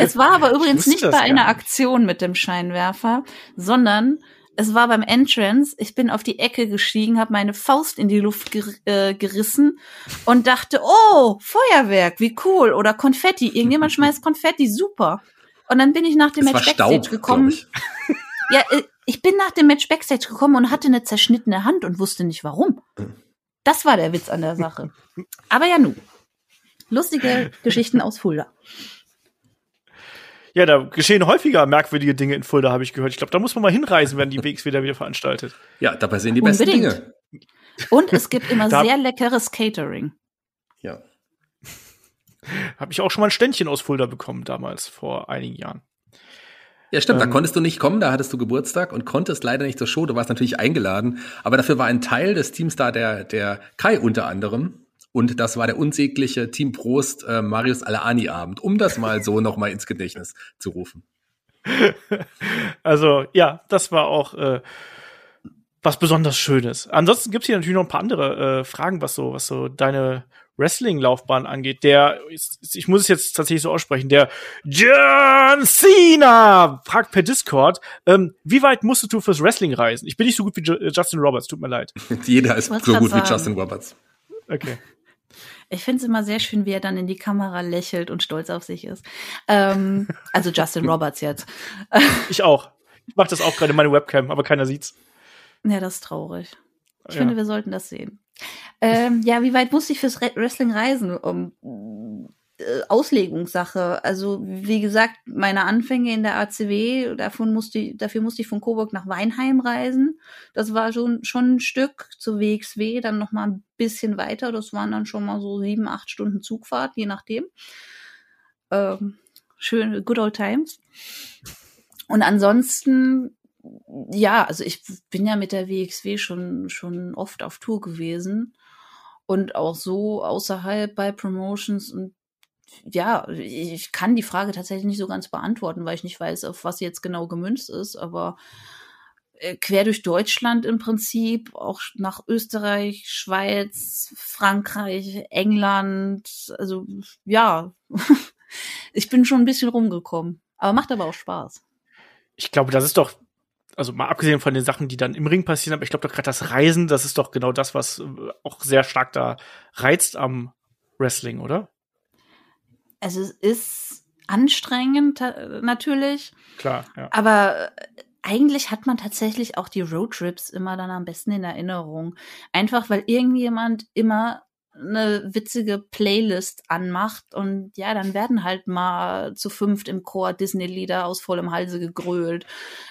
es war aber übrigens nicht bei einer Aktion mit dem Scheinwerfer, sondern es war beim Entrance. Ich bin auf die Ecke gestiegen, habe meine Faust in die Luft ger äh, gerissen und dachte, oh, Feuerwerk, wie cool. Oder Konfetti. Irgendjemand schmeißt Konfetti, super. Und dann bin ich nach dem Match Backstage Staub, gekommen. Ich. Ja, äh, ich bin nach dem Match Backstage gekommen und hatte eine zerschnittene Hand und wusste nicht warum. Das war der Witz an der Sache. Aber ja, nu. Lustige Geschichten aus Fulda. Ja, da geschehen häufiger merkwürdige Dinge in Fulda, habe ich gehört. Ich glaube, da muss man mal hinreisen, wenn die WX wieder wieder veranstaltet. Ja, dabei sind die besten Dinge. Und es gibt immer sehr leckeres Catering. Ja. Habe ich auch schon mal ein Ständchen aus Fulda bekommen damals, vor einigen Jahren. Ja, stimmt, ähm, da konntest du nicht kommen, da hattest du Geburtstag und konntest leider nicht zur Show. Du warst natürlich eingeladen, aber dafür war ein Teil des Teams da, der, der Kai unter anderem. Und das war der unsägliche Team Prost äh, Marius Alaani-Abend, um das mal so nochmal ins Gedächtnis zu rufen. Also, ja, das war auch äh, was besonders Schönes. Ansonsten gibt's hier natürlich noch ein paar andere äh, Fragen, was so, was so deine Wrestling-Laufbahn angeht, der, ich muss es jetzt tatsächlich so aussprechen, der John Cena fragt per Discord, ähm, wie weit musstest du fürs Wrestling reisen? Ich bin nicht so gut wie Justin Roberts, tut mir leid. Jeder ist so gut sagen. wie Justin Roberts. Okay. Ich finde es immer sehr schön, wie er dann in die Kamera lächelt und stolz auf sich ist. Ähm, also Justin Roberts jetzt. ich auch. Ich mache das auch gerade in meine Webcam, aber keiner sieht's. Ja, das ist traurig. Ich ja. finde, wir sollten das sehen. Ähm, ja, wie weit muss ich fürs Wrestling reisen? Um, äh, Auslegungssache. Also, wie gesagt, meine Anfänge in der ACW, davon musste ich, dafür musste ich von Coburg nach Weinheim reisen. Das war schon, schon ein Stück zur WXW, dann noch mal ein bisschen weiter. Das waren dann schon mal so sieben, acht Stunden Zugfahrt, je nachdem. Ähm, schön, good old times. Und ansonsten ja, also ich bin ja mit der WXW schon, schon oft auf Tour gewesen und auch so außerhalb bei Promotions und ja, ich kann die Frage tatsächlich nicht so ganz beantworten, weil ich nicht weiß, auf was jetzt genau gemünzt ist, aber äh, quer durch Deutschland im Prinzip, auch nach Österreich, Schweiz, Frankreich, England, also ja, ich bin schon ein bisschen rumgekommen, aber macht aber auch Spaß. Ich glaube, das ist doch also mal abgesehen von den Sachen, die dann im Ring passieren, aber ich glaube doch gerade das Reisen, das ist doch genau das, was äh, auch sehr stark da reizt am Wrestling, oder? Also es ist anstrengend natürlich. Klar, ja. Aber äh, eigentlich hat man tatsächlich auch die Roadtrips immer dann am besten in Erinnerung. Einfach weil irgendjemand immer eine witzige Playlist anmacht und ja, dann werden halt mal zu fünft im Chor Disney-Lieder aus vollem Halse gegrölt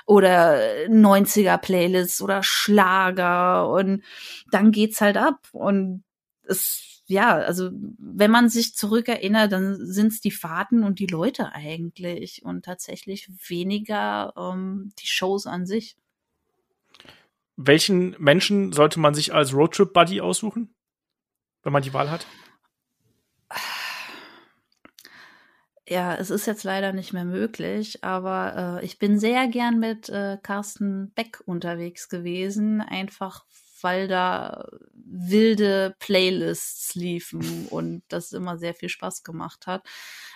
oder 90er-Playlists oder Schlager und dann geht's halt ab und es ja, also wenn man sich zurückerinnert, dann sind's die Fahrten und die Leute eigentlich und tatsächlich weniger ähm, die Shows an sich. Welchen Menschen sollte man sich als Roadtrip-Buddy aussuchen? Wenn man die Wahl hat? Ja, es ist jetzt leider nicht mehr möglich, aber äh, ich bin sehr gern mit äh, Carsten Beck unterwegs gewesen, einfach weil da wilde Playlists liefen und das immer sehr viel Spaß gemacht hat.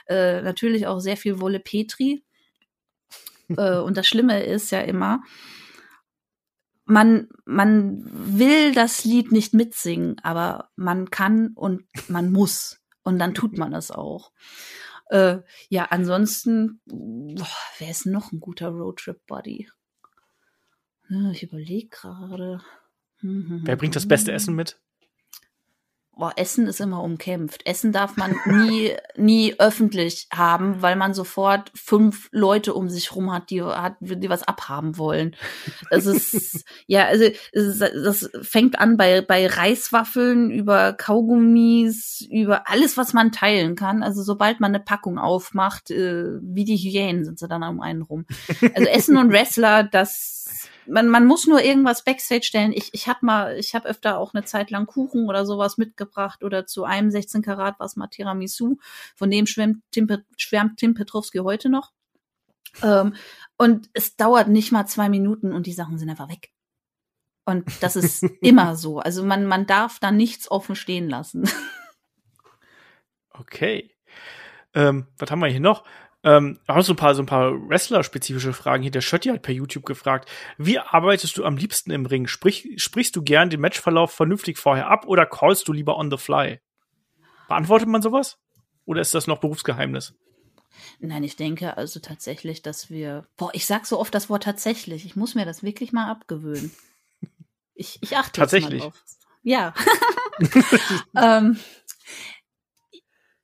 Äh, natürlich auch sehr viel Wolle Petri, äh, und das Schlimme ist ja immer, man, man will das Lied nicht mitsingen, aber man kann und man muss. Und dann tut man es auch. Äh, ja, ansonsten, wer ist noch ein guter Roadtrip-Buddy? Ich überlege gerade. Wer bringt das beste Essen mit? Boah, Essen ist immer umkämpft. Essen darf man nie, nie öffentlich haben, weil man sofort fünf Leute um sich rum hat, die, hat, die was abhaben wollen. Es ist, ja, also, ist, das fängt an bei, bei Reiswaffeln, über Kaugummis, über alles, was man teilen kann. Also, sobald man eine Packung aufmacht, äh, wie die Hyänen sind sie dann um einen rum. Also, Essen und Wrestler, das, man, man muss nur irgendwas Backstage stellen. Ich, ich habe mal, ich habe öfter auch eine Zeit lang Kuchen oder sowas mitgebracht oder zu einem 16 Karat was mal Tiramisu. Von dem schwärmt Tim, schwärmt Tim Petrowski heute noch. Ähm, und es dauert nicht mal zwei Minuten und die Sachen sind einfach weg. Und das ist immer so. Also man, man darf da nichts offen stehen lassen. Okay. Ähm, was haben wir hier noch? Ähm, auch so ein paar, so ein paar Wrestler-spezifische Fragen hier. Der Schötti hat per YouTube gefragt, wie arbeitest du am liebsten im Ring? Sprich, sprichst du gern den Matchverlauf vernünftig vorher ab oder callst du lieber on the fly? Beantwortet man sowas? Oder ist das noch Berufsgeheimnis? Nein, ich denke also tatsächlich, dass wir. Boah, ich sag so oft das Wort tatsächlich. Ich muss mir das wirklich mal abgewöhnen. Ich, ich achte tatsächlich. Jetzt mal drauf. Ja. ähm,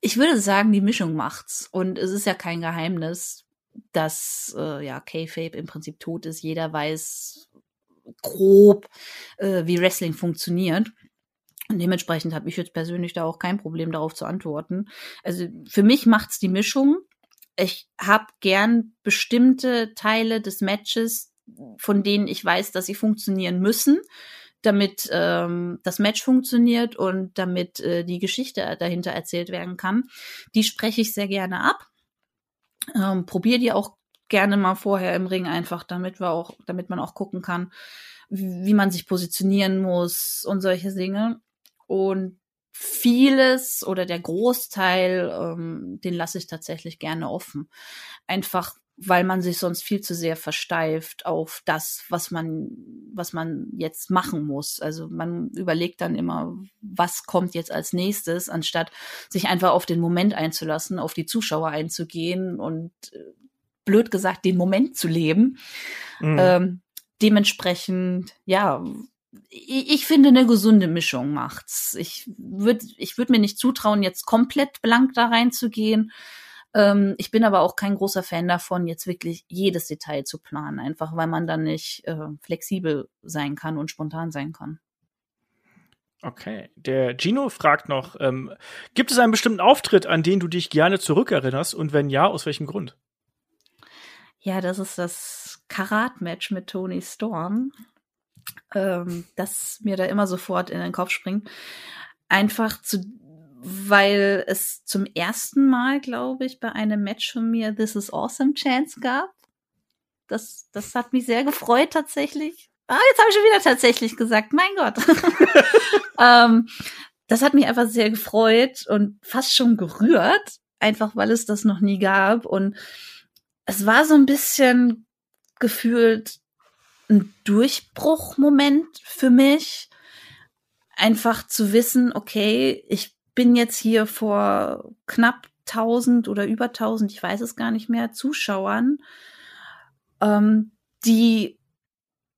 ich würde sagen, die Mischung macht's. Und es ist ja kein Geheimnis, dass äh, ja K-Fape im Prinzip tot ist. Jeder weiß grob, äh, wie Wrestling funktioniert. Und dementsprechend habe ich jetzt persönlich da auch kein Problem darauf zu antworten. Also für mich macht's die Mischung. Ich habe gern bestimmte Teile des Matches, von denen ich weiß, dass sie funktionieren müssen damit ähm, das Match funktioniert und damit äh, die Geschichte dahinter erzählt werden kann. Die spreche ich sehr gerne ab. Ähm, Probiere die auch gerne mal vorher im Ring einfach, damit wir auch, damit man auch gucken kann, wie, wie man sich positionieren muss und solche Dinge. Und vieles oder der Großteil, ähm, den lasse ich tatsächlich gerne offen. Einfach weil man sich sonst viel zu sehr versteift auf das, was man, was man jetzt machen muss. Also man überlegt dann immer, was kommt jetzt als nächstes, anstatt sich einfach auf den Moment einzulassen, auf die Zuschauer einzugehen und äh, blöd gesagt den Moment zu leben. Mhm. Ähm, dementsprechend, ja, ich, ich finde eine gesunde Mischung macht's. Ich würde, ich würde mir nicht zutrauen, jetzt komplett blank da reinzugehen. Ähm, ich bin aber auch kein großer Fan davon, jetzt wirklich jedes Detail zu planen, einfach weil man dann nicht äh, flexibel sein kann und spontan sein kann. Okay. Der Gino fragt noch, ähm, gibt es einen bestimmten Auftritt, an den du dich gerne zurückerinnerst? Und wenn ja, aus welchem Grund? Ja, das ist das Karat-Match mit Tony Storm, ähm, das mir da immer sofort in den Kopf springt. Einfach zu weil es zum ersten Mal, glaube ich, bei einem Match von mir This is Awesome Chance gab. Das, das hat mich sehr gefreut tatsächlich. Ah, jetzt habe ich schon wieder tatsächlich gesagt. Mein Gott. ähm, das hat mich einfach sehr gefreut und fast schon gerührt, einfach weil es das noch nie gab. Und es war so ein bisschen gefühlt ein Durchbruchmoment für mich. Einfach zu wissen, okay, ich bin jetzt hier vor knapp 1000 oder über 1000, ich weiß es gar nicht mehr, Zuschauern, ähm, die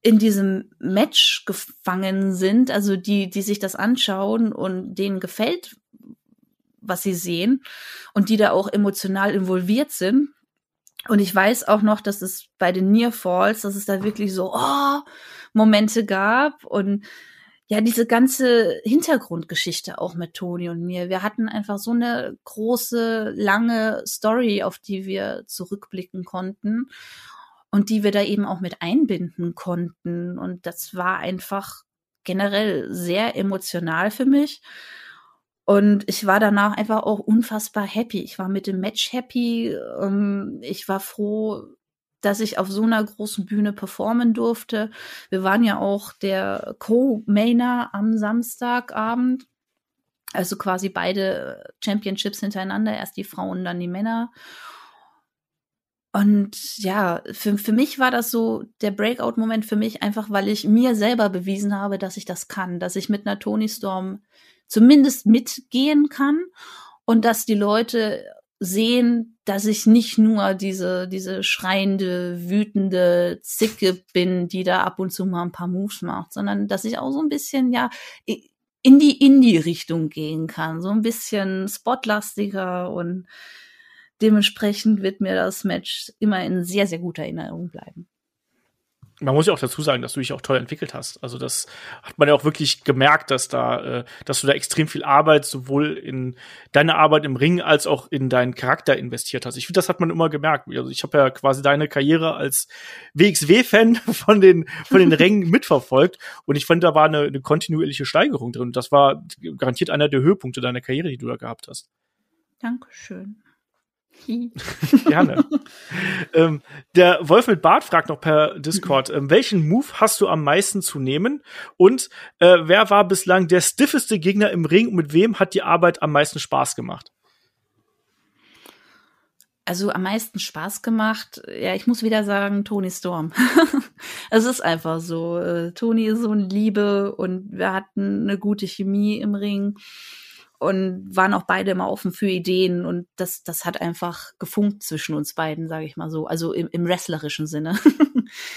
in diesem Match gefangen sind, also die, die sich das anschauen und denen gefällt, was sie sehen und die da auch emotional involviert sind. Und ich weiß auch noch, dass es bei den Near Falls, dass es da wirklich so oh, Momente gab und ja, diese ganze Hintergrundgeschichte auch mit Toni und mir. Wir hatten einfach so eine große, lange Story, auf die wir zurückblicken konnten und die wir da eben auch mit einbinden konnten. Und das war einfach generell sehr emotional für mich. Und ich war danach einfach auch unfassbar happy. Ich war mit dem Match happy. Ähm, ich war froh, dass ich auf so einer großen Bühne performen durfte. Wir waren ja auch der Co-Mainer am Samstagabend. Also quasi beide Championships hintereinander, erst die Frauen, dann die Männer. Und ja, für, für mich war das so der Breakout-Moment für mich einfach, weil ich mir selber bewiesen habe, dass ich das kann, dass ich mit einer Tony Storm zumindest mitgehen kann und dass die Leute sehen, dass ich nicht nur diese, diese schreiende, wütende Zicke bin, die da ab und zu mal ein paar Moves macht, sondern dass ich auch so ein bisschen, ja, in die Indie-Richtung gehen kann. So ein bisschen spotlastiger und dementsprechend wird mir das Match immer in sehr, sehr guter Erinnerung bleiben man muss ja auch dazu sagen, dass du dich auch toll entwickelt hast. Also das hat man ja auch wirklich gemerkt, dass da, äh, dass du da extrem viel Arbeit sowohl in deine Arbeit im Ring als auch in deinen Charakter investiert hast. Ich finde, das hat man immer gemerkt. Also ich habe ja quasi deine Karriere als WXW-Fan von den von den Rängen mitverfolgt und ich fand, da war eine, eine kontinuierliche Steigerung drin. Das war garantiert einer der Höhepunkte deiner Karriere, die du da gehabt hast. Dankeschön. Gerne. ähm, der Wolf mit Bart fragt noch per Discord, ähm, welchen Move hast du am meisten zu nehmen? Und äh, wer war bislang der stiffeste Gegner im Ring und mit wem hat die Arbeit am meisten Spaß gemacht? Also am meisten Spaß gemacht, ja, ich muss wieder sagen, Tony Storm. es ist einfach so. Äh, Tony ist so ein Liebe und wir hatten eine gute Chemie im Ring und waren auch beide immer offen für Ideen und das, das hat einfach gefunkt zwischen uns beiden, sage ich mal so, also im, im wrestlerischen Sinne.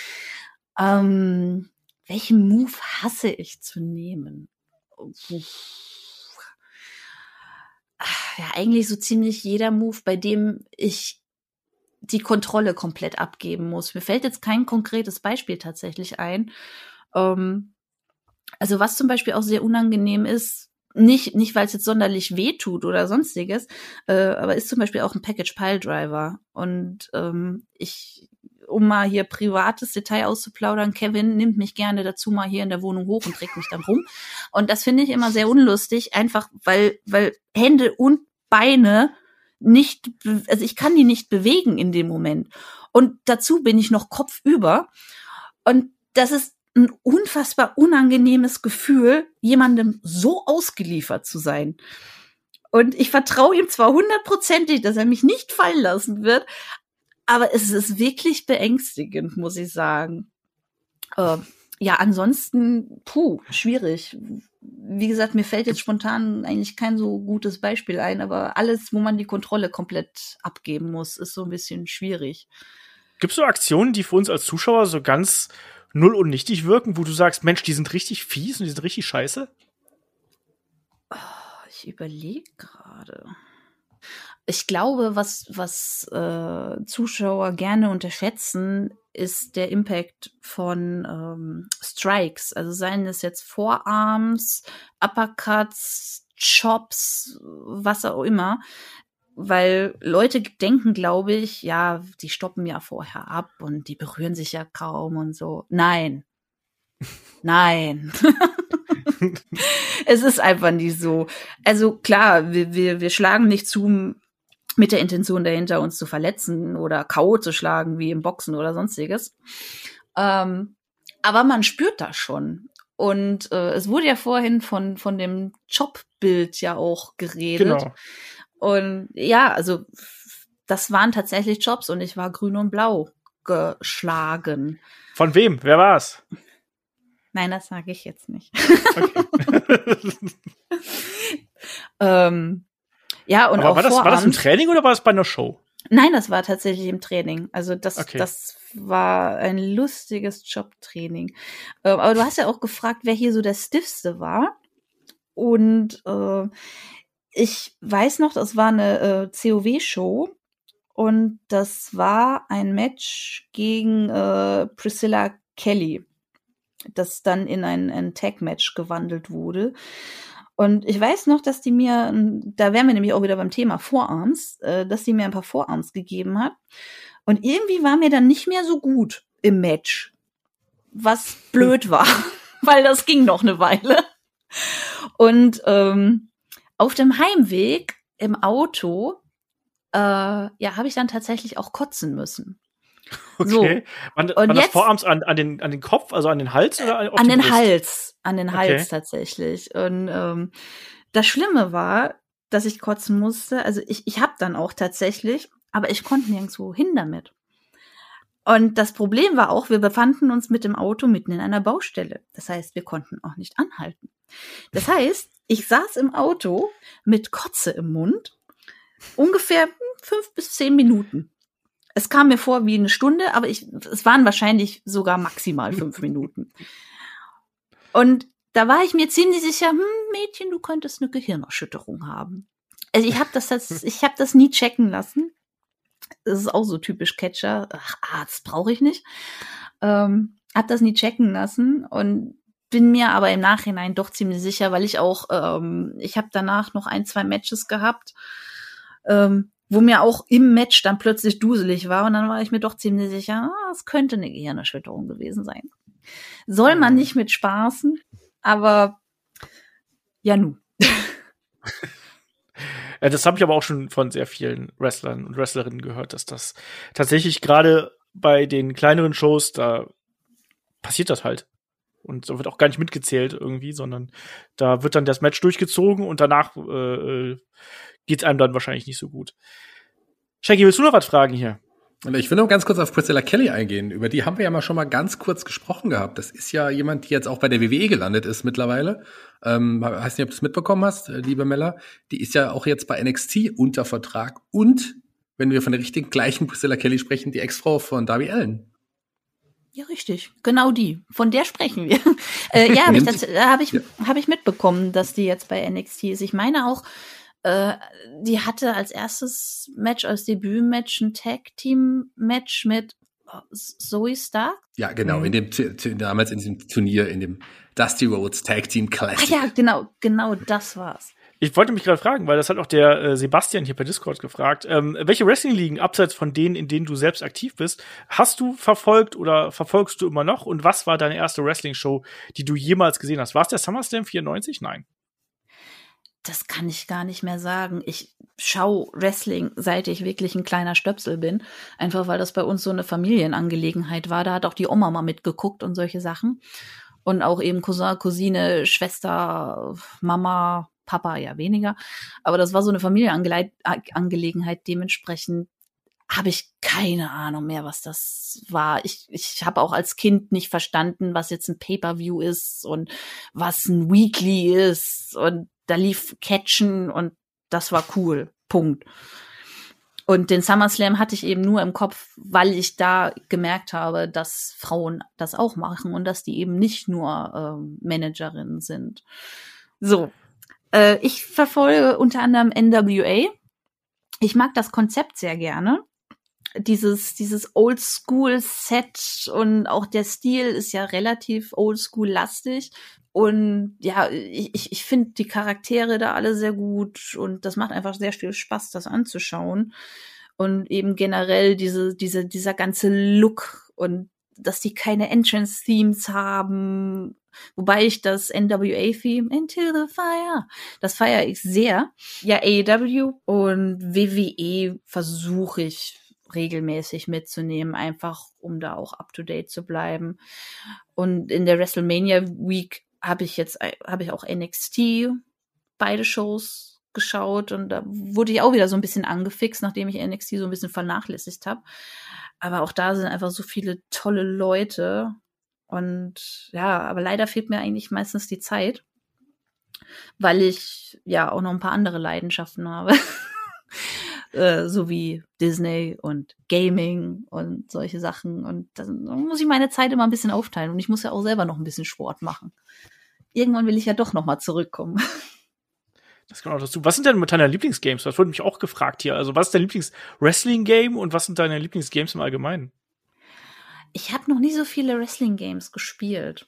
ähm, welchen Move hasse ich zu nehmen? Ja, eigentlich so ziemlich jeder Move, bei dem ich die Kontrolle komplett abgeben muss. Mir fällt jetzt kein konkretes Beispiel tatsächlich ein. Ähm, also was zum Beispiel auch sehr unangenehm ist, nicht, nicht weil es jetzt sonderlich weh tut oder sonstiges, äh, aber ist zum Beispiel auch ein Package Pile Driver. Und ähm, ich, um mal hier privates Detail auszuplaudern, Kevin nimmt mich gerne dazu mal hier in der Wohnung hoch und trägt mich dann rum. Und das finde ich immer sehr unlustig, einfach weil, weil Hände und Beine nicht, also ich kann die nicht bewegen in dem Moment. Und dazu bin ich noch kopfüber. Und das ist ein unfassbar unangenehmes Gefühl, jemandem so ausgeliefert zu sein. Und ich vertraue ihm zwar hundertprozentig, dass er mich nicht fallen lassen wird, aber es ist wirklich beängstigend, muss ich sagen. Äh, ja, ansonsten, puh, schwierig. Wie gesagt, mir fällt jetzt spontan eigentlich kein so gutes Beispiel ein, aber alles, wo man die Kontrolle komplett abgeben muss, ist so ein bisschen schwierig. Gibt es so Aktionen, die für uns als Zuschauer so ganz null und nichtig wirken, wo du sagst, Mensch, die sind richtig fies und die sind richtig scheiße? Oh, ich überlege gerade. Ich glaube, was, was äh, Zuschauer gerne unterschätzen, ist der Impact von ähm, Strikes. Also seien es jetzt Vorarms, Uppercuts, Chops, was auch immer weil Leute denken, glaube ich, ja, die stoppen ja vorher ab und die berühren sich ja kaum und so. Nein. Nein. es ist einfach nicht so. Also klar, wir, wir, wir schlagen nicht zu mit der Intention dahinter, uns zu verletzen oder K.O. zu schlagen, wie im Boxen oder sonstiges. Ähm, aber man spürt das schon. Und äh, es wurde ja vorhin von, von dem Jobbild ja auch geredet. Genau. Und ja, also das waren tatsächlich Jobs und ich war grün und blau geschlagen. Von wem? Wer war's? Nein, das sage ich jetzt nicht. Ähm, ja, und Aber auch war das, war das im Training oder war das bei einer Show? Nein, das war tatsächlich im Training. Also das, okay. das war ein lustiges Jobtraining. Ähm, aber du hast ja auch gefragt, wer hier so der Stiffste war. Und äh, ich weiß noch, das war eine äh, COW-Show und das war ein Match gegen äh, Priscilla Kelly, das dann in ein, ein Tag-Match gewandelt wurde. Und ich weiß noch, dass die mir, da wären wir nämlich auch wieder beim Thema Vorarms, äh, dass die mir ein paar Vorarms gegeben hat. Und irgendwie war mir dann nicht mehr so gut im Match. Was blöd war, weil das ging noch eine Weile. Und ähm, auf dem Heimweg im Auto, äh, ja, habe ich dann tatsächlich auch kotzen müssen. Okay. So. Waren, und waren das Vorarms an, an, den, an den Kopf, also an den Hals oder an, an den Brust? Hals? An den Hals okay. tatsächlich. Und ähm, das Schlimme war, dass ich kotzen musste. Also ich, ich habe dann auch tatsächlich, aber ich konnte nirgendwo hin damit. Und das Problem war auch, wir befanden uns mit dem Auto mitten in einer Baustelle. Das heißt, wir konnten auch nicht anhalten. Das heißt, ich saß im Auto mit Kotze im Mund, ungefähr fünf bis zehn Minuten. Es kam mir vor wie eine Stunde, aber ich, es waren wahrscheinlich sogar maximal fünf Minuten. Und da war ich mir ziemlich sicher, hm, Mädchen, du könntest eine Gehirnerschütterung haben. Also ich habe das, das, ich habe das nie checken lassen. Das ist auch so typisch Catcher. Ach, Arzt brauche ich nicht. Ähm, hab das nie checken lassen und bin mir aber im Nachhinein doch ziemlich sicher, weil ich auch, ähm, ich habe danach noch ein, zwei Matches gehabt, ähm, wo mir auch im Match dann plötzlich duselig war und dann war ich mir doch ziemlich sicher, ah, es könnte eine Gehirnerschütterung gewesen sein. Soll man nicht mit spaßen, aber ja nu. Ja, das habe ich aber auch schon von sehr vielen Wrestlern und Wrestlerinnen gehört, dass das tatsächlich gerade bei den kleineren Shows, da passiert das halt. Und so wird auch gar nicht mitgezählt irgendwie, sondern da wird dann das Match durchgezogen und danach äh, geht einem dann wahrscheinlich nicht so gut. Shaggy, willst du noch was fragen hier? Ich will noch ganz kurz auf Priscilla Kelly eingehen. Über die haben wir ja mal schon mal ganz kurz gesprochen gehabt. Das ist ja jemand, die jetzt auch bei der WWE gelandet ist mittlerweile. Ähm, weiß nicht, ob du es mitbekommen hast, äh, liebe Mella. Die ist ja auch jetzt bei NXT unter Vertrag und, wenn wir von der richtigen gleichen Priscilla Kelly sprechen, die Ex-Frau von Darby Allen. Ja, richtig. Genau die. Von der sprechen wir. äh, ja, habe ich, das, hab ich, ja. hab ich mitbekommen, dass die jetzt bei NXT ist. Ich meine auch, äh, die hatte als erstes Match, als Debütmatch ein Tag-Team-Match mit äh, Zoe Stark. Ja, genau, mhm. in dem damals in diesem Turnier, in dem Dusty Rhodes Tag Team Classic. Ah ja, genau, genau das war's. Ich wollte mich gerade fragen, weil das hat auch der äh, Sebastian hier per Discord gefragt. Ähm, welche Wrestling-Ligen, abseits von denen, in denen du selbst aktiv bist, hast du verfolgt oder verfolgst du immer noch? Und was war deine erste Wrestling-Show, die du jemals gesehen hast? War es der SummerSlam 94? Nein das kann ich gar nicht mehr sagen. Ich schaue Wrestling, seit ich wirklich ein kleiner Stöpsel bin. Einfach weil das bei uns so eine Familienangelegenheit war. Da hat auch die Oma mal mitgeguckt und solche Sachen. Und auch eben Cousin, Cousine, Mama, Papa ja weniger. Aber das war so eine Familienangelegenheit. Dementsprechend habe ich keine Ahnung mehr, was das war. Ich, ich habe auch als Kind nicht verstanden, was jetzt ein Pay-per-View ist und was ein Weekly ist. Und da lief Catchen und das war cool. Punkt. Und den SummerSlam hatte ich eben nur im Kopf, weil ich da gemerkt habe, dass Frauen das auch machen und dass die eben nicht nur äh, Managerinnen sind. So, äh, ich verfolge unter anderem NWA. Ich mag das Konzept sehr gerne. Dieses, dieses Oldschool-Set und auch der Stil ist ja relativ Oldschool-lastig. Und ja, ich, ich finde die Charaktere da alle sehr gut und das macht einfach sehr viel Spaß, das anzuschauen. Und eben generell diese, diese, dieser ganze Look und dass die keine Entrance-Themes haben. Wobei ich das NWA-Theme Into the Fire, das feiere ich sehr. Ja, AEW und WWE versuche ich regelmäßig mitzunehmen, einfach um da auch up to date zu bleiben. Und in der WrestleMania Week habe ich jetzt, habe ich auch NXT beide Shows geschaut und da wurde ich auch wieder so ein bisschen angefixt, nachdem ich NXT so ein bisschen vernachlässigt habe. Aber auch da sind einfach so viele tolle Leute und ja, aber leider fehlt mir eigentlich meistens die Zeit, weil ich ja auch noch ein paar andere Leidenschaften habe. Äh, so wie Disney und Gaming und solche Sachen. Und dann muss ich meine Zeit immer ein bisschen aufteilen. Und ich muss ja auch selber noch ein bisschen Sport machen. Irgendwann will ich ja doch noch mal zurückkommen. Das kommt auch dazu. Was sind denn mit deiner Lieblingsgames? Das wurde mich auch gefragt hier. Also, was ist dein Lieblings-Wrestling-Game und was sind deine Lieblingsgames im Allgemeinen? Ich habe noch nie so viele Wrestling-Games gespielt.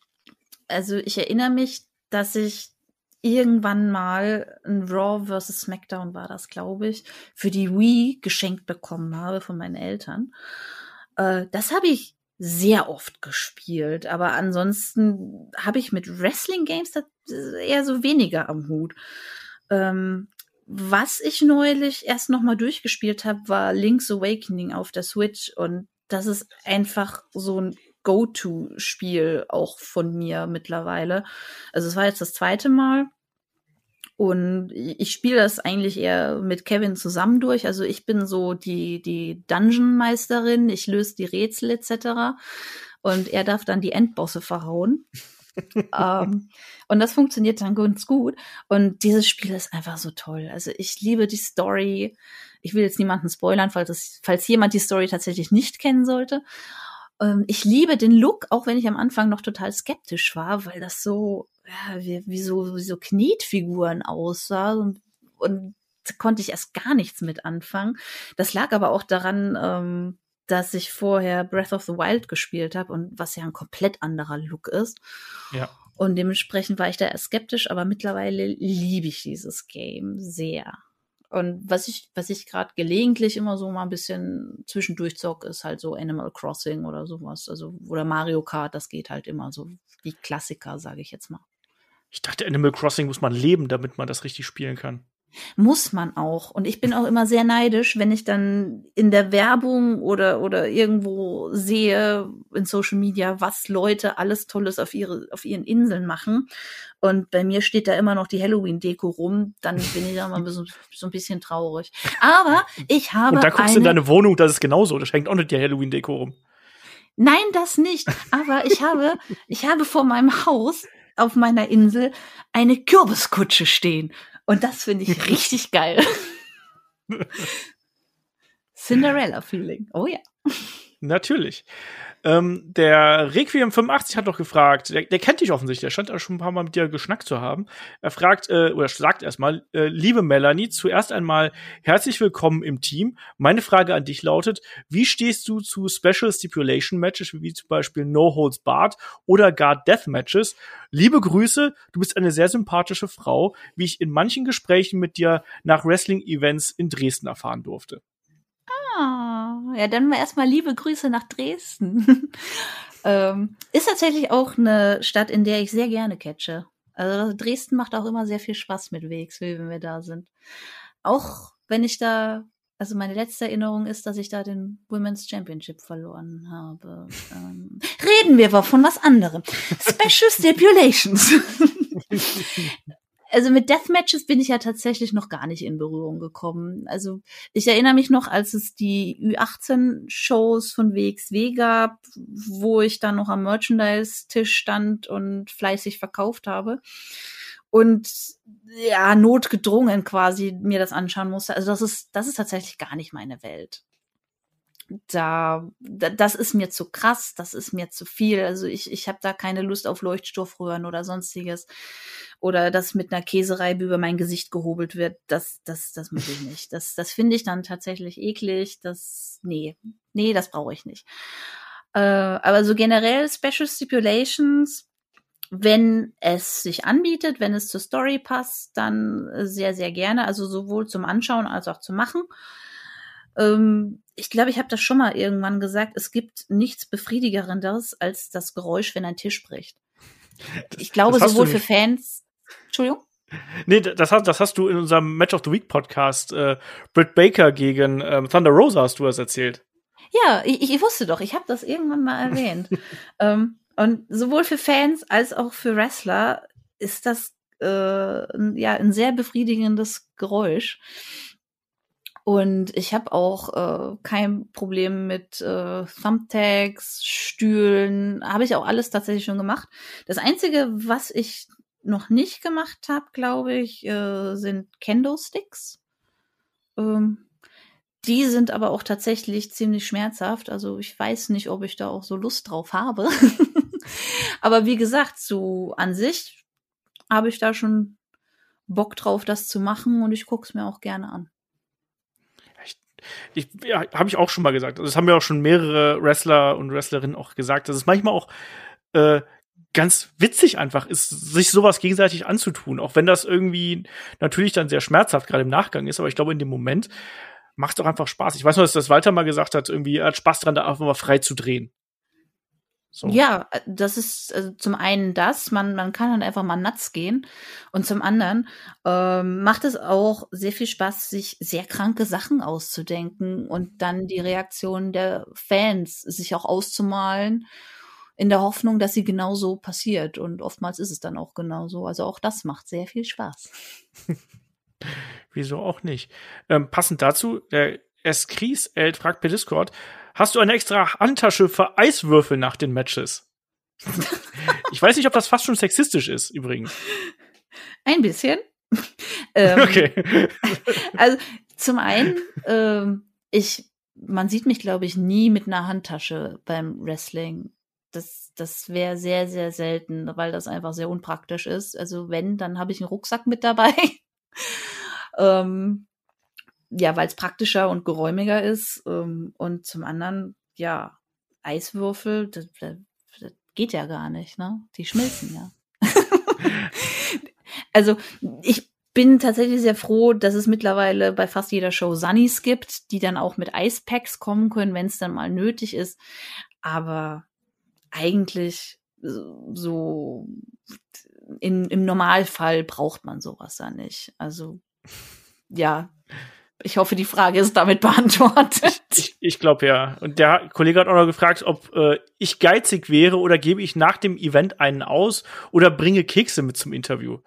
Also, ich erinnere mich, dass ich irgendwann mal ein Raw vs. SmackDown war das, glaube ich, für die Wii geschenkt bekommen habe von meinen Eltern. Äh, das habe ich sehr oft gespielt, aber ansonsten habe ich mit Wrestling Games eher so weniger am Hut. Ähm, was ich neulich erst noch mal durchgespielt habe, war Link's Awakening auf der Switch und das ist einfach so ein Go-To-Spiel auch von mir mittlerweile. Also es war jetzt das zweite Mal Und ich spiele das eigentlich eher mit Kevin zusammen durch. Also ich bin so die, die Dungeon-Meisterin, ich löse die Rätsel etc. Und er darf dann die Endbosse verhauen. Ähm, und das funktioniert dann ganz gut. Und dieses Spiel ist einfach so toll. Also ich liebe die Story. Ich will jetzt niemanden spoilern, falls, es, falls jemand die Story tatsächlich nicht kennen sollte. Ähm, ich liebe den Look, auch wenn ich am Anfang noch total skeptisch war, weil das so, ja, wie, wie so, wie so Knetfiguren aussah. Und, und konnte ich erst gar nichts mit anfangen. Das lag aber auch daran, ähm, dass ich vorher Breath of the Wild gespielt habe und was ja ein komplett anderer Look ist. Ja. Und dementsprechend war ich da erst skeptisch, aber mittlerweile liebe ich dieses Game sehr. Und was ich, was ich gerade gelegentlich immer so mal ein bisschen zwischendurch zock, ist halt so Animal Crossing oder sowas. Also, oder Mario Kart, das geht halt immer so. Die Klassiker, sage ich jetzt mal. Ich dachte, Animal Crossing muss man leben, damit man das richtig spielen kann. Muss man auch. Und ich bin auch immer sehr neidisch, wenn ich dann in der Werbung oder, oder irgendwo sehe in Social Media, was Leute alles Tolles auf ihre, auf ihren Inseln machen. Und bei mir steht da immer noch die Halloween-Deko rum, dann bin ich da mal so, so ein bisschen traurig. Aber ich habe. Und da guckst du in deine Wohnung, das ist genauso. Da hängt auch nicht die Halloween-Deko rum. Nein, das nicht. Aber ich habe, ich habe vor meinem Haus auf meiner Insel eine Kürbiskutsche stehen. Und das finde ich richtig geil. Cinderella-Feeling. Oh ja. Natürlich. Ähm, der Requiem 85 hat doch gefragt, der, der kennt dich offensichtlich, der scheint auch schon ein paar Mal mit dir geschnackt zu haben. Er fragt, äh, oder sagt erstmal, äh, liebe Melanie, zuerst einmal herzlich willkommen im Team. Meine Frage an dich lautet, wie stehst du zu Special Stipulation Matches, wie zum Beispiel No Holds Barred oder gar Death Matches? Liebe Grüße, du bist eine sehr sympathische Frau, wie ich in manchen Gesprächen mit dir nach Wrestling-Events in Dresden erfahren durfte. Ja, dann mal erstmal liebe Grüße nach Dresden. ähm, ist tatsächlich auch eine Stadt, in der ich sehr gerne catche. Also Dresden macht auch immer sehr viel Spaß mit WXW, wenn wir da sind. Auch wenn ich da, also meine letzte Erinnerung ist, dass ich da den Women's Championship verloren habe. Ähm, reden wir aber von was anderem. Special Stipulations. also mit Deathmatches bin ich ja tatsächlich noch gar nicht in Berührung gekommen. Also ich erinnere mich noch, als es die Ü18-Shows von WXW gab, wo ich dann noch am Merchandise-Tisch stand und fleißig verkauft habe. Und ja, notgedrungen quasi mir das anschauen musste. Also das ist, das ist tatsächlich gar nicht meine Welt da, das ist mir zu krass, das ist mir zu viel. Also ich, ich habe da keine Lust auf Leuchtstoffröhren oder sonstiges. Oder dass mit einer Käsereibe über mein Gesicht gehobelt wird. Das, das, das muss ich nicht. Das, das finde ich dann tatsächlich eklig. Das, nee, nee, das brauche ich nicht. Äh, aber so generell Special Stipulations, wenn es sich anbietet, wenn es zur Story passt, dann sehr, sehr gerne. Also sowohl zum Anschauen als auch zum Machen. Ähm, ich glaube, ich habe das schon mal irgendwann gesagt. Es gibt nichts Befriedigerendes als das Geräusch, wenn ein Tisch bricht. ich glaube, sowohl für Fans. Entschuldigung? Nee, das hast, das hast du in unserem Match of the Week Podcast, äh, Britt Baker gegen ähm, Thunder Rosa, hast du das erzählt. Ja, ich, ich wusste doch, ich habe das irgendwann mal erwähnt. ähm, und sowohl für Fans als auch für Wrestler ist das äh, ja ein sehr befriedigendes Geräusch. Und ich habe auch äh, kein Problem mit äh, Thumbtacks, Stühlen, habe ich auch alles tatsächlich schon gemacht. Das Einzige, was ich noch nicht gemacht habe, glaube ich, äh, sind Kendo-Sticks. Ähm, die sind aber auch tatsächlich ziemlich schmerzhaft. Also ich weiß nicht, ob ich da auch so Lust drauf habe. aber wie gesagt, so an sich habe ich da schon Bock drauf, das zu machen und ich gucke es mir auch gerne an ich, ja, habe ich auch schon mal gesagt. Also, das haben ja auch schon mehrere Wrestler und Wrestlerinnen auch gesagt, dass es manchmal auch äh, ganz witzig einfach ist, sich sowas gegenseitig anzutun, auch wenn das irgendwie natürlich dann sehr schmerzhaft gerade im Nachgang ist, aber ich glaube, in dem Moment macht es doch einfach Spaß. Ich weiß nur, dass das Walter mal gesagt hat, irgendwie er hat Spaß dran, da einfach mal frei zu drehen. So. Ja, äh, das ist also zum einen das, man, man kann dann einfach mal nuts gehen. Und zum anderen ähm, macht es auch sehr viel Spaß, sich sehr kranke Sachen auszudenken und dann die Reaktion der Fans sich auch auszumalen. in der Hoffnung, dass sie genauso passiert. Und oftmals ist es dann auch genauso. Also auch das macht sehr viel Spaß. Wieso auch nicht? Ähm, passend dazu, der Eskries fragt per Discord, hast du eine extra Handtasche für Eiswürfel nach den Matches? ich weiß nicht, ob das fast schon sexistisch ist, übrigens. Ein bisschen. ähm, Okay. Also zum einen, ähm, ich, man sieht mich, glaube ich, nie mit einer Handtasche beim Wrestling. Das, das wäre sehr, sehr selten, weil das einfach sehr unpraktisch ist. Also wenn, dann habe ich einen Rucksack mit dabei. ähm, ja, weil es praktischer und geräumiger ist. Ähm, und zum anderen, ja, Eiswürfel, das, das, das geht ja gar nicht, ne? Die schmilzen ja. also ich bin tatsächlich sehr froh, dass es mittlerweile bei fast jeder Show Sunnies gibt, die dann auch mit Eispacks kommen können, wenn es dann mal nötig ist. Aber eigentlich so in, im Normalfall braucht man sowas da nicht. Also ja, ich hoffe, die Frage ist damit beantwortet. Ich, ich glaube ja. Und der Kollege hat auch noch gefragt, ob äh, ich geizig wäre oder gebe ich nach dem Event einen aus oder bringe Kekse mit zum Interview.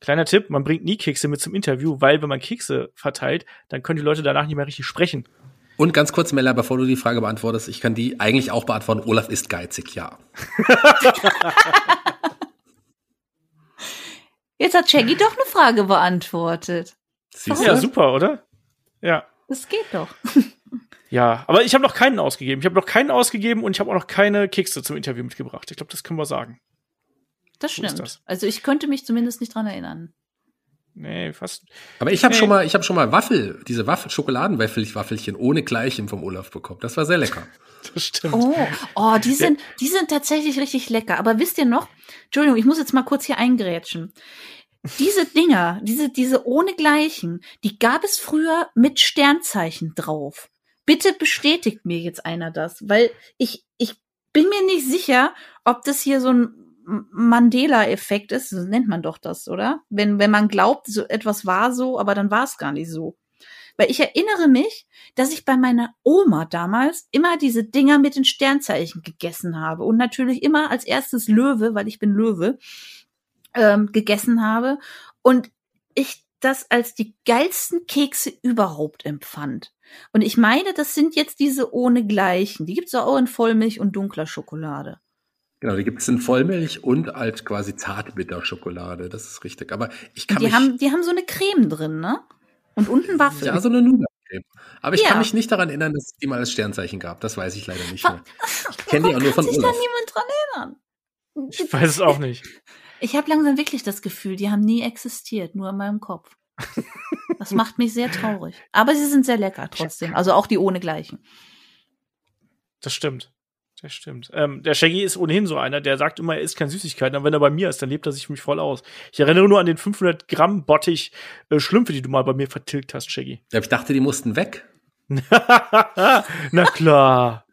Kleiner Tipp, man bringt nie Kekse mit zum Interview, weil wenn man Kekse verteilt, dann können die Leute danach nicht mehr richtig sprechen. Und ganz kurz, Mella, bevor du die Frage beantwortest, ich kann die eigentlich auch beantworten. Olaf ist geizig, ja. Jetzt hat Shaggy doch eine Frage beantwortet. Siehst Ja, du? super, oder? Ja. Das geht doch. Ja, aber ich habe noch keinen ausgegeben. Ich habe noch keinen ausgegeben und ich habe auch noch keine Kekse zum Interview mitgebracht. Ich glaube, das können wir sagen. Das So stimmt. das. Also ich könnte mich zumindest nicht dran erinnern. Nee, fast. Aber ich habe Nee. schon mal, ich habe schon mal Waffel, diese Waffel, Schokoladenwaffelchen ohne Gleichem vom Olaf bekommen. Das war sehr lecker. Das stimmt. Oh, oh, die sind, die sind tatsächlich richtig lecker. Aber wisst ihr noch? Entschuldigung, ich muss jetzt mal kurz hier eingrätschen. Diese Dinger, diese, diese ohnegleichen, die gab es früher mit Sternzeichen drauf. Bitte bestätigt mir jetzt einer das, weil ich, ich bin mir nicht sicher, ob das hier so ein Mandela-Effekt ist. So nennt man doch das, oder? Wenn, wenn man glaubt, so etwas war so, aber dann war es gar nicht so. Weil ich erinnere mich, dass ich bei meiner Oma damals immer diese Dinger mit den Sternzeichen gegessen habe und natürlich immer als erstes Löwe, weil ich bin Löwe, ähm, gegessen habe und ich das als die geilsten Kekse überhaupt empfand. Und ich meine, das sind jetzt diese ohne Gleichen. Die gibt's auch in Vollmilch und dunkler Schokolade. Genau, die gibt es in Vollmilch und als quasi Zartbitterschokolade. Das ist richtig. Aber ich kann Die mich, haben, die haben so eine Creme drin, ne? Und unten Waffel. ja, so eine Nougat-Creme. Aber ich Ja. kann mich nicht daran erinnern, dass es die mal als Sternzeichen gab. Das weiß ich leider nicht mehr. Ich kenne die auch nur von kann sich da Olaf. niemand dran erinnern? Ich weiß es auch nicht. Ich habe langsam wirklich das Gefühl, die haben nie existiert, nur in meinem Kopf. Das macht mich sehr traurig. Aber sie sind sehr lecker trotzdem. Also auch die ohne Gleichen. Das stimmt. Das stimmt. Ähm, der Shaggy ist ohnehin so einer, der sagt immer, er isst keine Süßigkeiten, aber wenn er bei mir ist, dann lebt er sich für mich voll aus. Ich erinnere nur an den 500 Gramm Bottich äh, Schlümpfe, die du mal bei mir vertilgt hast, Shaggy. Ja, ich dachte, die mussten weg. Na klar.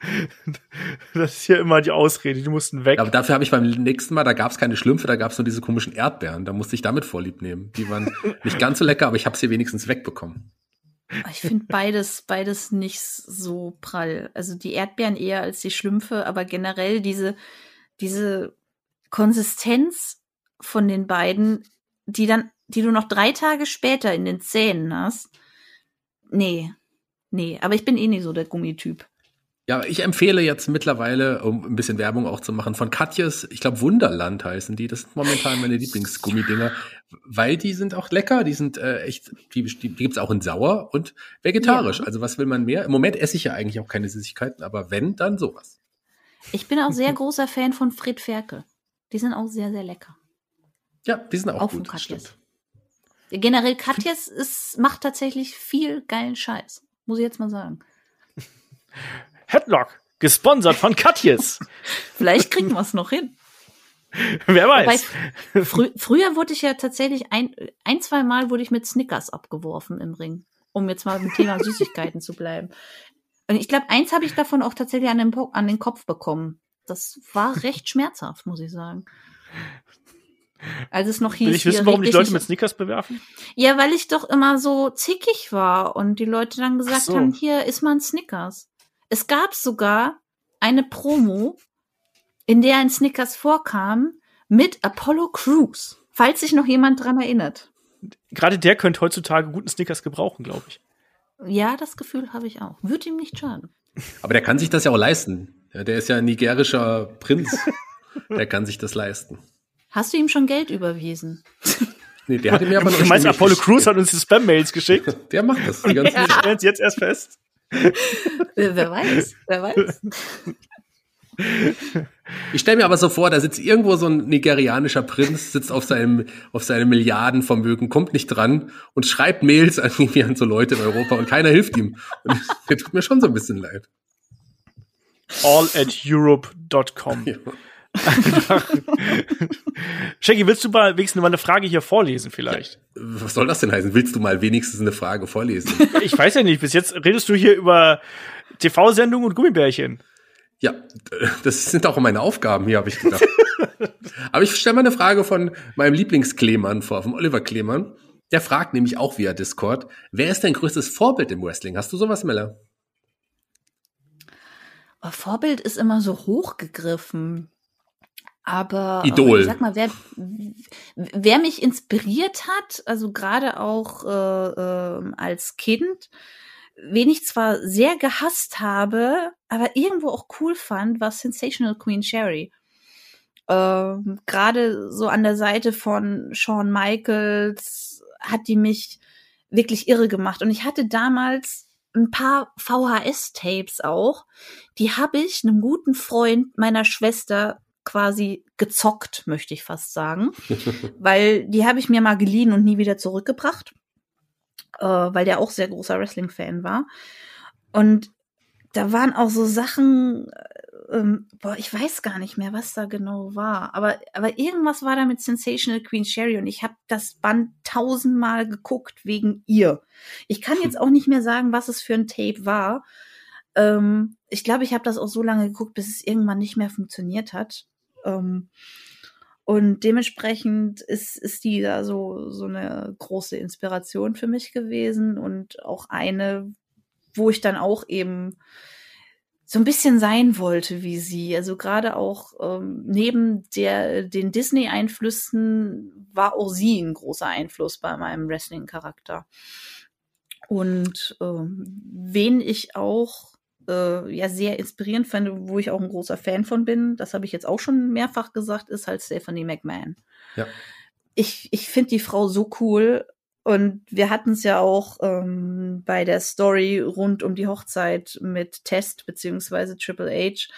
Das ist ja immer die Ausrede, die mussten weg. Aber dafür habe ich beim nächsten Mal, da gab es keine Schlümpfe, da gab es nur diese komischen Erdbeeren. Da musste ich damit vorlieb nehmen. Die waren nicht ganz so lecker, aber ich habe sie wenigstens wegbekommen. Ich finde beides, beides nicht so prall. Also die Erdbeeren eher als die Schlümpfe, aber generell diese, diese Konsistenz von den beiden, die dann, die du noch drei Tage später in den Zähnen hast. Nee. Nee, aber ich bin eh nicht so der Gummityp. Ja, ich empfehle jetzt mittlerweile, um ein bisschen Werbung auch zu machen, von Katjes, ich glaube Wunderland heißen die. Das sind momentan meine Lieblingsgummidinger, weil die sind auch lecker. Die sind äh, echt, die, die, gibt's auch in sauer und vegetarisch. Ja. Also was will man mehr? Im Moment esse ich ja eigentlich auch keine Süßigkeiten, aber wenn, dann sowas. Ich bin auch sehr großer Fan von Fred Ferkel. Die sind auch sehr, sehr lecker. Ja, die sind auch, Auch von gut. Katjes. stimmt. Generell Katjes ist, macht tatsächlich viel geilen Scheiß. Muss ich jetzt mal sagen. Headlock, gesponsert von Katjes. Vielleicht kriegen wir es noch hin. Wer Wobei, weiß. frü früher wurde ich ja tatsächlich ein, ein, zwei Mal wurde ich mit Snickers abgeworfen im Ring, um jetzt mal beim Thema Süßigkeiten zu bleiben. Und ich glaube, eins habe ich davon auch tatsächlich an den, an den Kopf bekommen. Das war recht schmerzhaft, muss ich sagen. Als es noch hieß, Will ich wissen, warum dich Leute mit Snickers bewerfen? Ja, weil ich doch immer so zickig war und die Leute dann gesagt so. haben, hier ist mal ein Snickers. Es gab sogar eine Promo, in der ein Snickers vorkam mit Apollo Crews. Falls sich noch jemand dran erinnert. Gerade der könnte heutzutage guten Snickers gebrauchen, glaube ich. Ja, das Gefühl habe ich auch. Wird ihm nicht schaden. Aber der kann sich das ja auch leisten. Ja, der ist ja ein nigerischer Prinz. der kann sich das leisten. Hast du ihm schon Geld überwiesen? Nee, der hat mir aber noch Du meinst, Apollo Crews hat uns die Spam-Mails geschickt? Der macht das die ganze Wir Zeit. stellen es jetzt erst fest. Wer weiß, wer weiß. Ich stelle mir aber so vor, da sitzt irgendwo so ein nigerianischer Prinz, sitzt auf seinem, auf seinem Milliardenvermögen, kommt nicht dran und schreibt Mails an, irgendwie an so Leute in Europa und keiner hilft ihm. Und der tut mir schon so ein bisschen leid. All at Europe.com. Ja. Shaggy, willst du mal wenigstens mal eine Frage hier vorlesen vielleicht? Was soll das denn heißen? Willst du mal wenigstens eine Frage vorlesen? Ich weiß ja nicht, bis jetzt redest du hier über TV-Sendungen und Gummibärchen. Ja, das sind auch meine Aufgaben hier, habe ich gedacht. Aber ich stelle mal eine Frage von meinem Lieblingsklemann vor, vom Oliver Klemann. Der fragt nämlich auch via Discord, wer ist dein größtes Vorbild im Wrestling? Hast du sowas, Mella? Aber Vorbild ist immer so hochgegriffen. Aber Idol. äh, ich sag mal, wer, wer mich inspiriert hat, also gerade auch äh, ähm, als Kind, wen ich zwar sehr gehasst habe, aber irgendwo auch cool fand, war Sensational Queen Sherry. Ähm, gerade so an der Seite von Shawn Michaels hat die mich wirklich irre gemacht. Und ich hatte damals ein paar VHS-Tapes auch. Die habe ich einem guten Freund meiner Schwester quasi gezockt, möchte ich fast sagen. weil die habe ich mir mal geliehen und nie wieder zurückgebracht. Äh, weil der auch sehr großer Wrestling-Fan war. Und da waren auch so Sachen, äh, ähm, boah, ich weiß gar nicht mehr, was da genau war. Aber, aber irgendwas war da mit Sensational Queen Sherry und ich habe das Band tausendmal geguckt wegen ihr. Ich kann jetzt auch nicht mehr sagen, was es für ein Tape war. Ähm, ich glaube, ich habe das auch so lange geguckt, bis es irgendwann nicht mehr funktioniert hat. Ähm, und dementsprechend ist, ist die da so, so eine große Inspiration für mich gewesen und auch eine, wo ich dann auch eben so ein bisschen sein wollte wie sie. Also gerade auch ähm, neben der, den Disney-Einflüssen war auch sie ein großer Einfluss bei meinem Wrestling-Charakter. Und ähm, wen ich auch äh, ja sehr inspirierend fand, wo ich auch ein großer Fan von bin, das habe ich jetzt auch schon mehrfach gesagt, ist halt Stephanie McMahon. Ja. Ich, ich finde die Frau so cool und wir hatten es ja auch ähm, bei der Story rund um die Hochzeit mit Test beziehungsweise Triple H.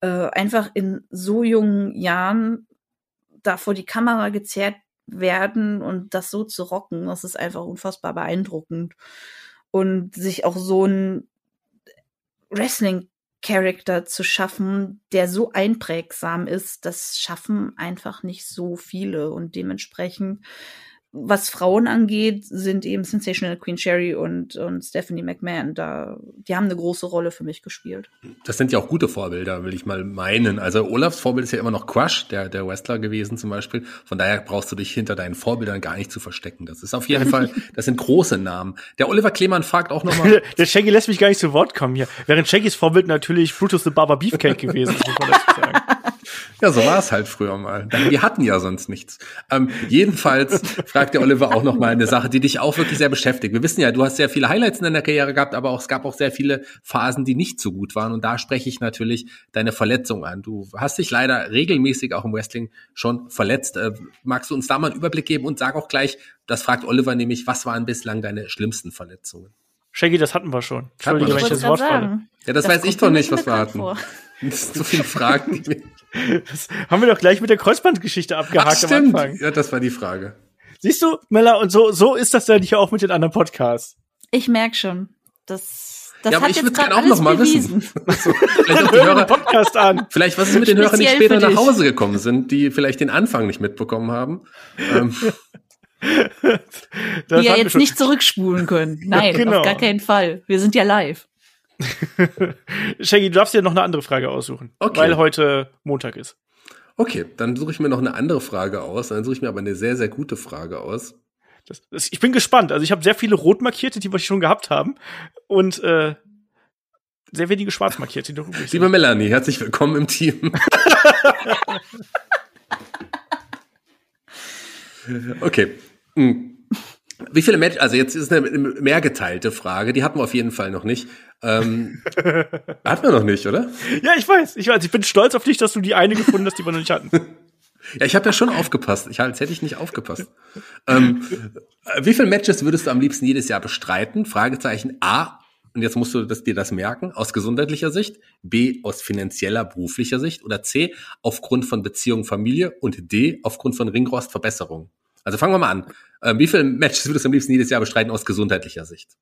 Äh, einfach in so jungen Jahren da vor die Kamera gezerrt werden und das so zu rocken, das ist einfach unfassbar beeindruckend. Und sich auch so ein Wrestling-Charakter zu schaffen, der so einprägsam ist, das schaffen einfach nicht so viele. Und dementsprechend was Frauen angeht, sind eben Sensational Queen Sherry und, und Stephanie McMahon da, die haben eine große Rolle für mich gespielt. Das sind ja auch gute Vorbilder, will ich mal meinen. Also Olafs Vorbild ist ja immer noch Crush, der, der Wrestler gewesen zum Beispiel. Von daher brauchst du dich hinter deinen Vorbildern gar nicht zu verstecken. Das ist auf jeden Fall, das sind große Namen. Der Oliver Klemann fragt auch nochmal. Der Shaggy lässt mich gar nicht zu Wort kommen hier. Während Shaggys Vorbild natürlich Brutus the Barber Beefcake gewesen ist, muss man dazu sagen. Ja, so war es halt früher mal. Wir hatten ja sonst nichts. Ähm, jedenfalls fragt der Oliver auch noch mal eine Sache, die dich auch wirklich sehr beschäftigt. Wir wissen ja, du hast sehr viele Highlights in deiner Karriere gehabt, aber auch, es gab auch sehr viele Phasen, die nicht so gut waren. Und da spreche ich natürlich deine Verletzung an. Du hast dich leider regelmäßig auch im Wrestling schon verletzt. Äh, magst du uns da mal einen Überblick geben und sag auch gleich, das fragt Oliver nämlich, was waren bislang deine schlimmsten Verletzungen? Shaggy, das hatten wir schon. Entschuldige, wenn ich das Wort falle. Ja, das, weiß ich doch nicht, was wir hatten. vor. Das sind so viele Fragen. Das haben wir doch gleich mit der Kreuzbandgeschichte Ach, abgehakt am stimmt. Anfang. Ja, das war die Frage. Siehst du, Mella, und so, so ist das dann hier auch mit den anderen Podcasts. Ich merk schon, das, das ja, aber hat ich jetzt würde gerade gerne auch alles noch mal bewiesen. wissen. Also, vielleicht auch die Hörer, Podcast an. vielleicht was ist mit den Hörern, die später nach. Hause gekommen sind, die vielleicht den Anfang nicht mitbekommen haben. Ähm, Das Die ja jetzt schon. nicht zurückspulen können. Nein, genau. auf gar keinen Fall. Wir sind ja live. Shaggy, du darfst dir noch eine andere Frage aussuchen. Okay. Weil heute Montag ist. okay, dann suche ich mir noch eine andere Frage aus. Dann suche ich mir aber eine sehr, sehr gute Frage aus. Das, das, ich bin gespannt. Also ich habe sehr viele rot markierte, die wir schon gehabt haben. Und äh, sehr wenige schwarz markiert, die. Liebe Melanie, herzlich willkommen im Team. okay. Hm. Wie viele Matches, also jetzt ist eine mehr geteilte Frage, die hatten wir auf jeden Fall noch nicht. Ähm, hatten wir noch nicht, oder? Ja, ich weiß, ich weiß. Ich bin stolz auf dich, dass du die eine gefunden hast, die wir noch nicht hatten. Ja, ich habe ja schon aufgepasst. Ich, als hätte ich nicht aufgepasst. ähm, wie viele Matches würdest du am liebsten jedes Jahr bestreiten? Fragezeichen A. Und jetzt musst du das, dir das merken, aus gesundheitlicher Sicht, B, aus finanzieller, beruflicher Sicht oder C, aufgrund von Beziehung, Familie und D, aufgrund von Ringrostverbesserung. Also fangen wir mal an. Ähm, wie viele Matches würdest du am liebsten jedes Jahr bestreiten aus gesundheitlicher Sicht?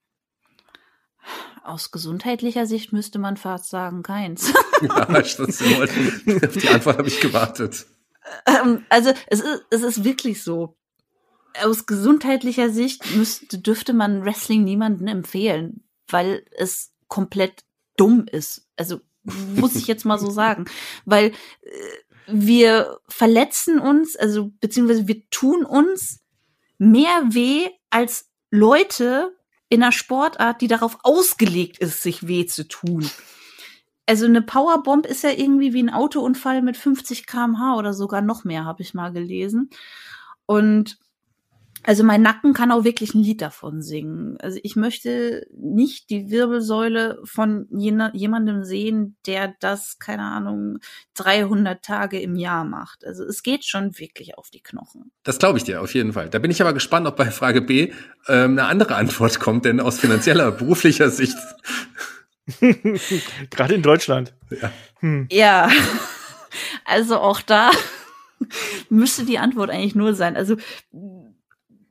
Aus gesundheitlicher Sicht müsste man fast sagen, keins. ja, das, auf die Antwort habe ich gewartet. Ähm, also es ist, es ist wirklich so. Aus gesundheitlicher Sicht müsste, dürfte man Wrestling niemanden empfehlen, weil es komplett dumm ist. Also muss ich jetzt mal so sagen. Weil äh, wir verletzen uns, also beziehungsweise wir tun uns mehr weh als Leute in einer Sportart, die darauf ausgelegt ist, sich weh zu tun. Also eine Powerbomb ist ja irgendwie wie ein Autounfall mit 50 kmh oder sogar noch mehr, habe ich mal gelesen. Und also mein Nacken kann auch wirklich ein Lied davon singen. Also ich möchte nicht die Wirbelsäule von jemandem sehen, der das, keine Ahnung, 300 Tage im Jahr macht. Also es geht schon wirklich auf die Knochen. Das glaube ich dir auf jeden Fall. Da bin ich aber gespannt, ob bei Frage B ähm, eine andere Antwort kommt, denn aus finanzieller, beruflicher Sicht. Gerade in Deutschland. Ja. Hm. ja. Also auch da müsste die Antwort eigentlich nur sein. Also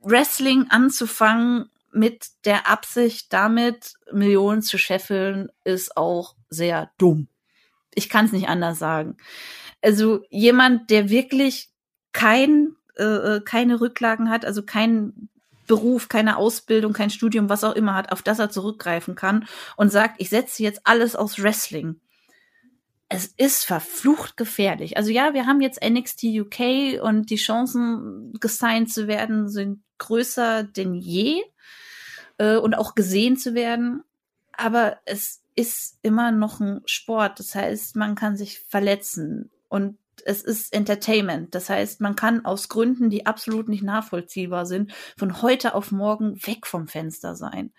Wrestling anzufangen mit der Absicht, damit Millionen zu scheffeln, ist auch sehr dumm. Ich kann es nicht anders sagen. Also jemand, der wirklich kein, äh, äh, keine Rücklagen hat, also keinen Beruf, keine Ausbildung, kein Studium, was auch immer hat, auf das er zurückgreifen kann und sagt, ich setze jetzt alles aus Wrestling es ist verflucht gefährlich. Also ja, wir haben jetzt NXT UK und die Chancen, gesigned zu werden, sind größer denn je äh, und auch gesehen zu werden. Aber es ist immer noch ein Sport. Das heißt, man kann sich verletzen und es ist Entertainment. Das heißt, man kann aus Gründen, die absolut nicht nachvollziehbar sind, von heute auf morgen weg vom Fenster sein.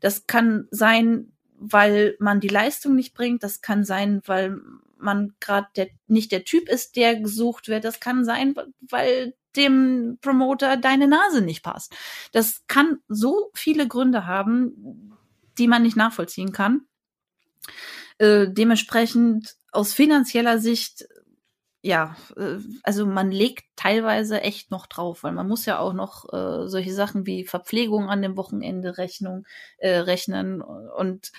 Das kann sein, weil man die Leistung nicht bringt. Das kann sein, weil man gerade nicht der Typ ist, der gesucht wird. Das kann sein, weil dem Promoter deine Nase nicht passt. Das kann so viele Gründe haben, die man nicht nachvollziehen kann. Äh, dementsprechend aus finanzieller Sicht ja, äh, also man legt teilweise echt noch drauf, weil man muss ja auch noch äh, solche Sachen wie Verpflegung an dem Wochenende Rechnung, äh, rechnen und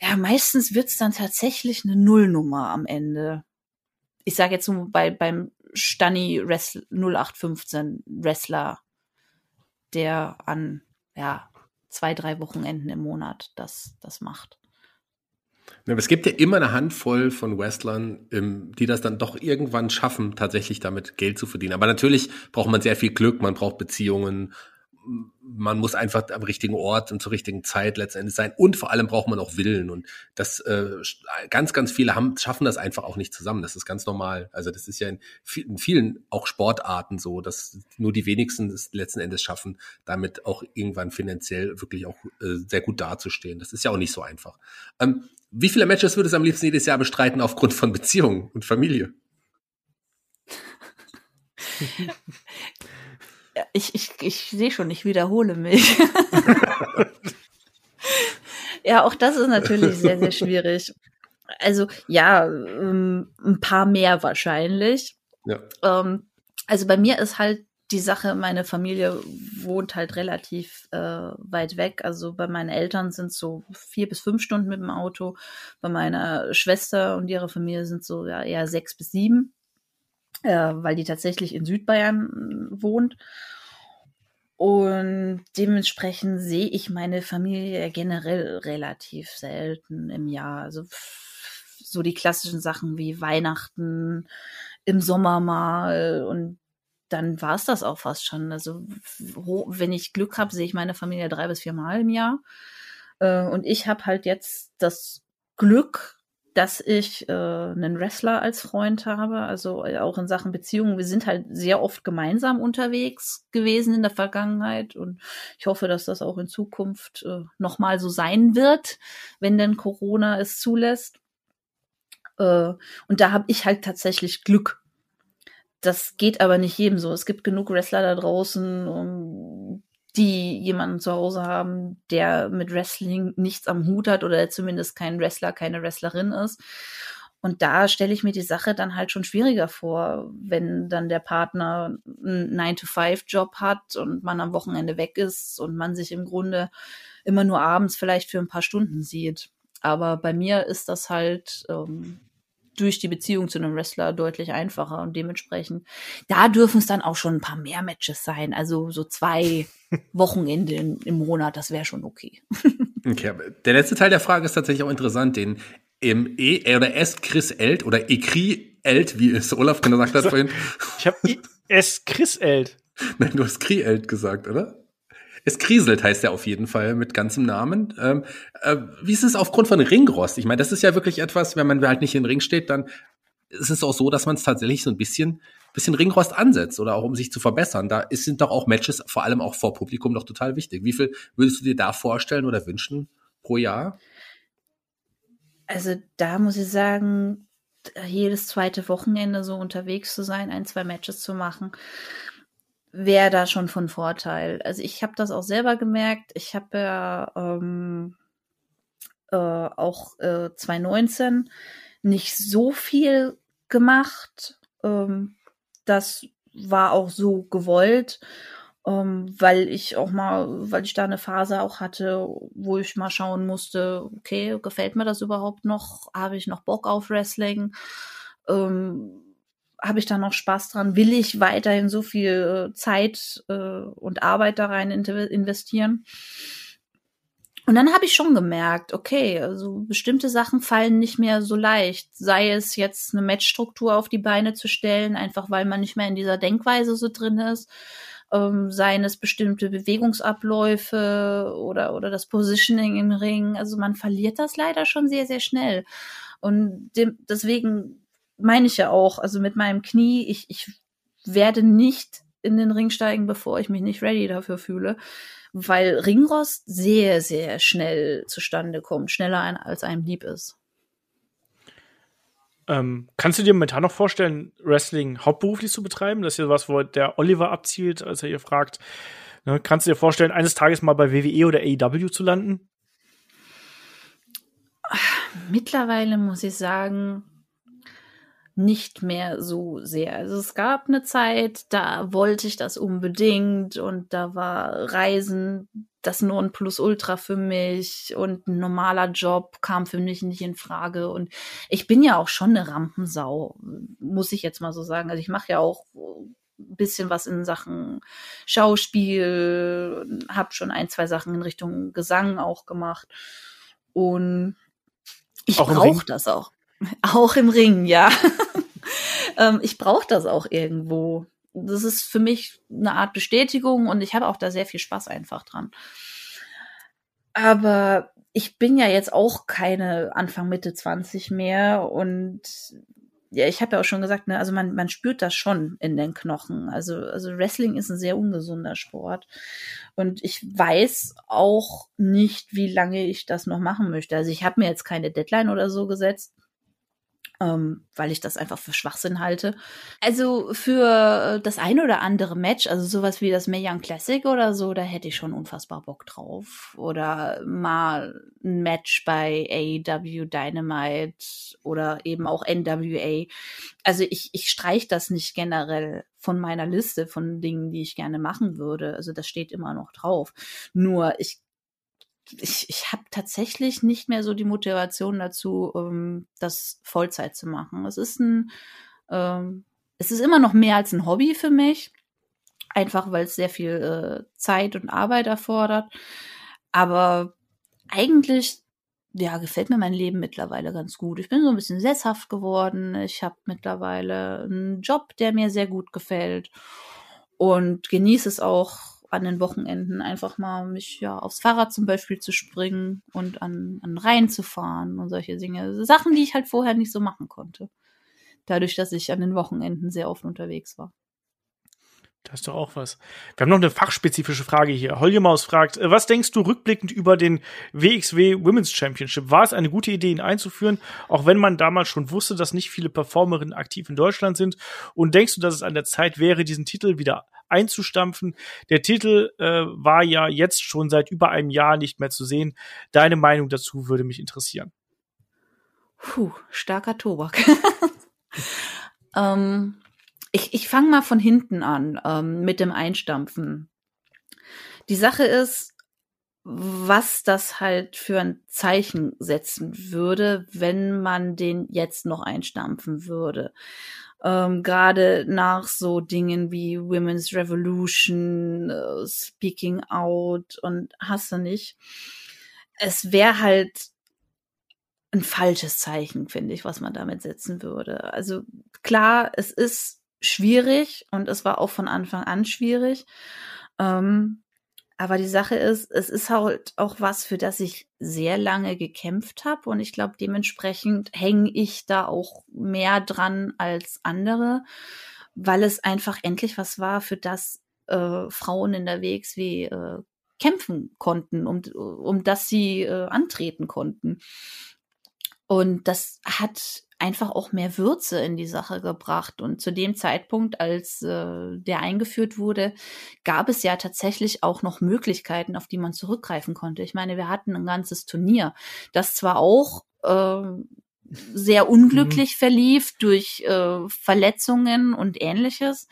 ja, meistens wird's dann tatsächlich eine Nullnummer am Ende. Ich sage jetzt nur bei beim Stani 0815 Wrestler, der an ja zwei drei Wochenenden im Monat das das macht. Aber es gibt ja immer eine Handvoll von Wrestlern, ähm, die das dann doch irgendwann schaffen, tatsächlich damit Geld zu verdienen. Aber natürlich braucht man sehr viel Glück, man braucht Beziehungen, man muss einfach am richtigen Ort und zur richtigen Zeit letztendlich sein. Und vor allem braucht man auch Willen. Und das äh, ganz, ganz viele haben, schaffen das einfach auch nicht zusammen. Das ist ganz normal. Also das ist ja in, in vielen auch Sportarten so, dass nur die wenigsten es letzten Endes schaffen, damit auch irgendwann finanziell wirklich auch äh, sehr gut dazustehen. Das ist ja auch nicht so einfach. Ähm, wie viele Matches würdest du am liebsten jedes Jahr bestreiten aufgrund von Beziehungen und Familie? ich, ich, ich sehe schon, ich wiederhole mich. ja, auch das ist natürlich sehr, sehr schwierig. Also ja, ähm, ein paar mehr wahrscheinlich. Ja. Ähm, also bei mir ist halt die Sache, meine Familie wohnt halt relativ äh, weit weg. Also bei meinen Eltern sind so vier bis fünf Stunden mit dem Auto. Bei meiner Schwester und ihrer Familie sind so ja, eher sechs bis sieben äh, weil die tatsächlich in Südbayern äh, wohnt. Und dementsprechend sehe ich meine Familie generell relativ selten im Jahr. Also so die klassischen Sachen wie Weihnachten, im Sommer mal und dann war es das auch fast schon. Also wenn ich Glück habe, sehe ich meine Familie drei bis vier Mal im Jahr. Äh, und ich habe halt jetzt das Glück, dass ich äh, einen Wrestler als Freund habe, also äh, auch in Sachen Beziehungen. Wir sind halt sehr oft gemeinsam unterwegs gewesen in der Vergangenheit und ich hoffe, dass das auch in Zukunft äh, nochmal so sein wird, wenn denn Corona es zulässt. Äh, und da habe ich halt tatsächlich Glück. Das geht aber nicht jedem so. Es gibt genug Wrestler da draußen, um, die jemanden zu Hause haben, der mit Wrestling nichts am Hut hat oder zumindest kein Wrestler, keine Wrestlerin ist. Und da stelle ich mir die Sache dann halt schon schwieriger vor, wenn dann der Partner einen 9-to-5-Job hat und man am Wochenende weg ist und man sich im Grunde immer nur abends vielleicht für ein paar Stunden sieht. Aber bei mir ist das halt ähm, durch die Beziehung zu einem Wrestler deutlich einfacher und dementsprechend, da dürfen es dann auch schon ein paar mehr Matches sein. Also so zwei Wochenende im Monat, das wäre schon okay. okay, der letzte Teil der Frage ist tatsächlich auch interessant, den im E oder S Chris Elt oder Ekri Elt, wie es Olaf genau gesagt hat vorhin. Ich habe S Chris Elt. Nein, du hast Kri Elt gesagt, oder? Es kriselt heißt er auf jeden Fall mit ganzem Namen. Ähm, äh, wie ist es aufgrund von Ringrost? Ich meine, das ist ja wirklich etwas, wenn man halt nicht in den Ring steht, dann ist es auch so, dass man es tatsächlich so ein bisschen, bisschen Ringrost ansetzt oder auch um sich zu verbessern. Da ist, sind doch auch Matches, vor allem auch vor Publikum, doch total wichtig. Wie viel würdest du dir da vorstellen oder wünschen pro Jahr? Also da muss ich sagen, jedes zweite Wochenende so unterwegs zu sein, ein, zwei Matches zu machen, wäre da schon von Vorteil. Also ich habe das auch selber gemerkt. Ich habe ja ähm, äh, auch äh, 2019 nicht so viel gemacht. Ähm, das war auch so gewollt, ähm, weil ich auch mal, weil ich da eine Phase auch hatte, wo ich mal schauen musste, okay, gefällt mir das überhaupt noch? Habe ich noch Bock auf Wrestling? Ähm, habe ich da noch Spaß dran? Will ich weiterhin so viel äh, Zeit äh, und Arbeit da rein investieren? Und dann habe ich schon gemerkt, okay, also bestimmte Sachen fallen nicht mehr so leicht. Sei es jetzt eine Matchstruktur auf die Beine zu stellen, einfach weil man nicht mehr in dieser Denkweise so drin ist. Ähm, seien es bestimmte Bewegungsabläufe oder, oder das Positioning im Ring. Also man verliert das leider schon sehr, sehr schnell. Und dem, deswegen meine ich ja auch, also mit meinem Knie, ich, ich werde nicht in den Ring steigen, bevor ich mich nicht ready dafür fühle, weil Ringrost sehr, sehr schnell zustande kommt, schneller als einem lieb ist. Ähm, kannst du dir momentan noch vorstellen, Wrestling hauptberuflich zu betreiben? Das ist ja was, wo der Oliver abzielt, als er ihr fragt. Ne, kannst du dir vorstellen, eines Tages mal bei WWE oder AEW zu landen? Mittlerweile muss ich sagen, nicht mehr so sehr. Also es gab eine Zeit, da wollte ich das unbedingt und da war Reisen das Nonplusultra für mich und ein normaler Job kam für mich nicht in Frage und ich bin ja auch schon eine Rampensau, muss ich jetzt mal so sagen. Also ich mache ja auch ein bisschen was in Sachen Schauspiel, habe schon ein, zwei Sachen in Richtung Gesang auch gemacht und ich brauche das auch. Auch im Ring, ja. ähm, ich brauche das auch irgendwo. Das ist für mich eine Art Bestätigung und ich habe auch da sehr viel Spaß einfach dran. Aber ich bin ja jetzt auch keine Anfang Mitte 20 mehr und ja, ich habe ja auch schon gesagt, ne, also man, man spürt das schon in den Knochen. Also, also Wrestling ist ein sehr ungesunder Sport. Und ich weiß auch nicht, wie lange ich das noch machen möchte. Also ich habe mir jetzt keine Deadline oder so gesetzt ähm, weil ich das einfach für Schwachsinn halte. Also für das eine oder andere Match, also sowas wie das Mae Young Classic oder so, da hätte ich schon unfassbar Bock drauf. Oder mal ein Match bei AEW Dynamite oder eben auch NWA. Also ich, ich streich das nicht generell von meiner Liste von Dingen, die ich gerne machen würde. Also das steht immer noch drauf. Nur ich ich, ich habe tatsächlich nicht mehr so die Motivation dazu, ähm, das Vollzeit zu machen. Es ist ein, ähm, es ist immer noch mehr als ein Hobby für mich, einfach weil es sehr viel äh, Zeit und Arbeit erfordert. Aber eigentlich, ja, gefällt mir mein Leben mittlerweile ganz gut. Ich bin so ein bisschen sesshaft geworden. Ich habe mittlerweile einen Job, der mir sehr gut gefällt und genieße es auch an den Wochenenden einfach mal mich ja aufs Fahrrad zum Beispiel zu springen und an, an Rhein zu fahren und solche Dinge. Sachen, die ich halt vorher nicht so machen konnte. Dadurch, dass ich an den Wochenenden sehr oft unterwegs war. Das ist doch auch was. Wir haben noch eine fachspezifische Frage hier. Holgemaus fragt, äh, was denkst du rückblickend über den WXW Women's Championship? War es eine gute Idee, ihn einzuführen, auch wenn man damals schon wusste, dass nicht viele Performerinnen aktiv in Deutschland sind? Und denkst du, dass es an der Zeit wäre, diesen Titel wieder einzustampfen? Der Titel äh, war ja jetzt schon seit über einem Jahr nicht mehr zu sehen. Deine Meinung dazu würde mich interessieren. Puh, starker Tobak. ähm ich, ich fange mal von hinten an ähm, mit dem Einstampfen. Die Sache ist, was das halt für ein Zeichen setzen würde, wenn man den jetzt noch einstampfen würde. Ähm, Gerade nach so Dingen wie Women's Revolution, äh, Speaking Out und hast du nicht. Es wäre halt ein falsches Zeichen, finde ich, was man damit setzen würde. Also klar, es ist schwierig und es war auch von Anfang an schwierig. Ähm, aber die Sache ist, es ist halt auch was, für das ich sehr lange gekämpft habe und ich glaube, dementsprechend hänge ich da auch mehr dran als andere, weil es einfach endlich was war, für das äh, Frauen in der WXW äh, kämpfen konnten, um, um das sie äh, antreten konnten. Und das hat einfach auch mehr Würze in die Sache gebracht. Und zu dem Zeitpunkt, als äh, der eingeführt wurde, gab es ja tatsächlich auch noch Möglichkeiten, auf die man zurückgreifen konnte. Ich meine, wir hatten ein ganzes Turnier, das zwar auch äh, sehr unglücklich mhm. verlief durch äh, Verletzungen und ähnliches.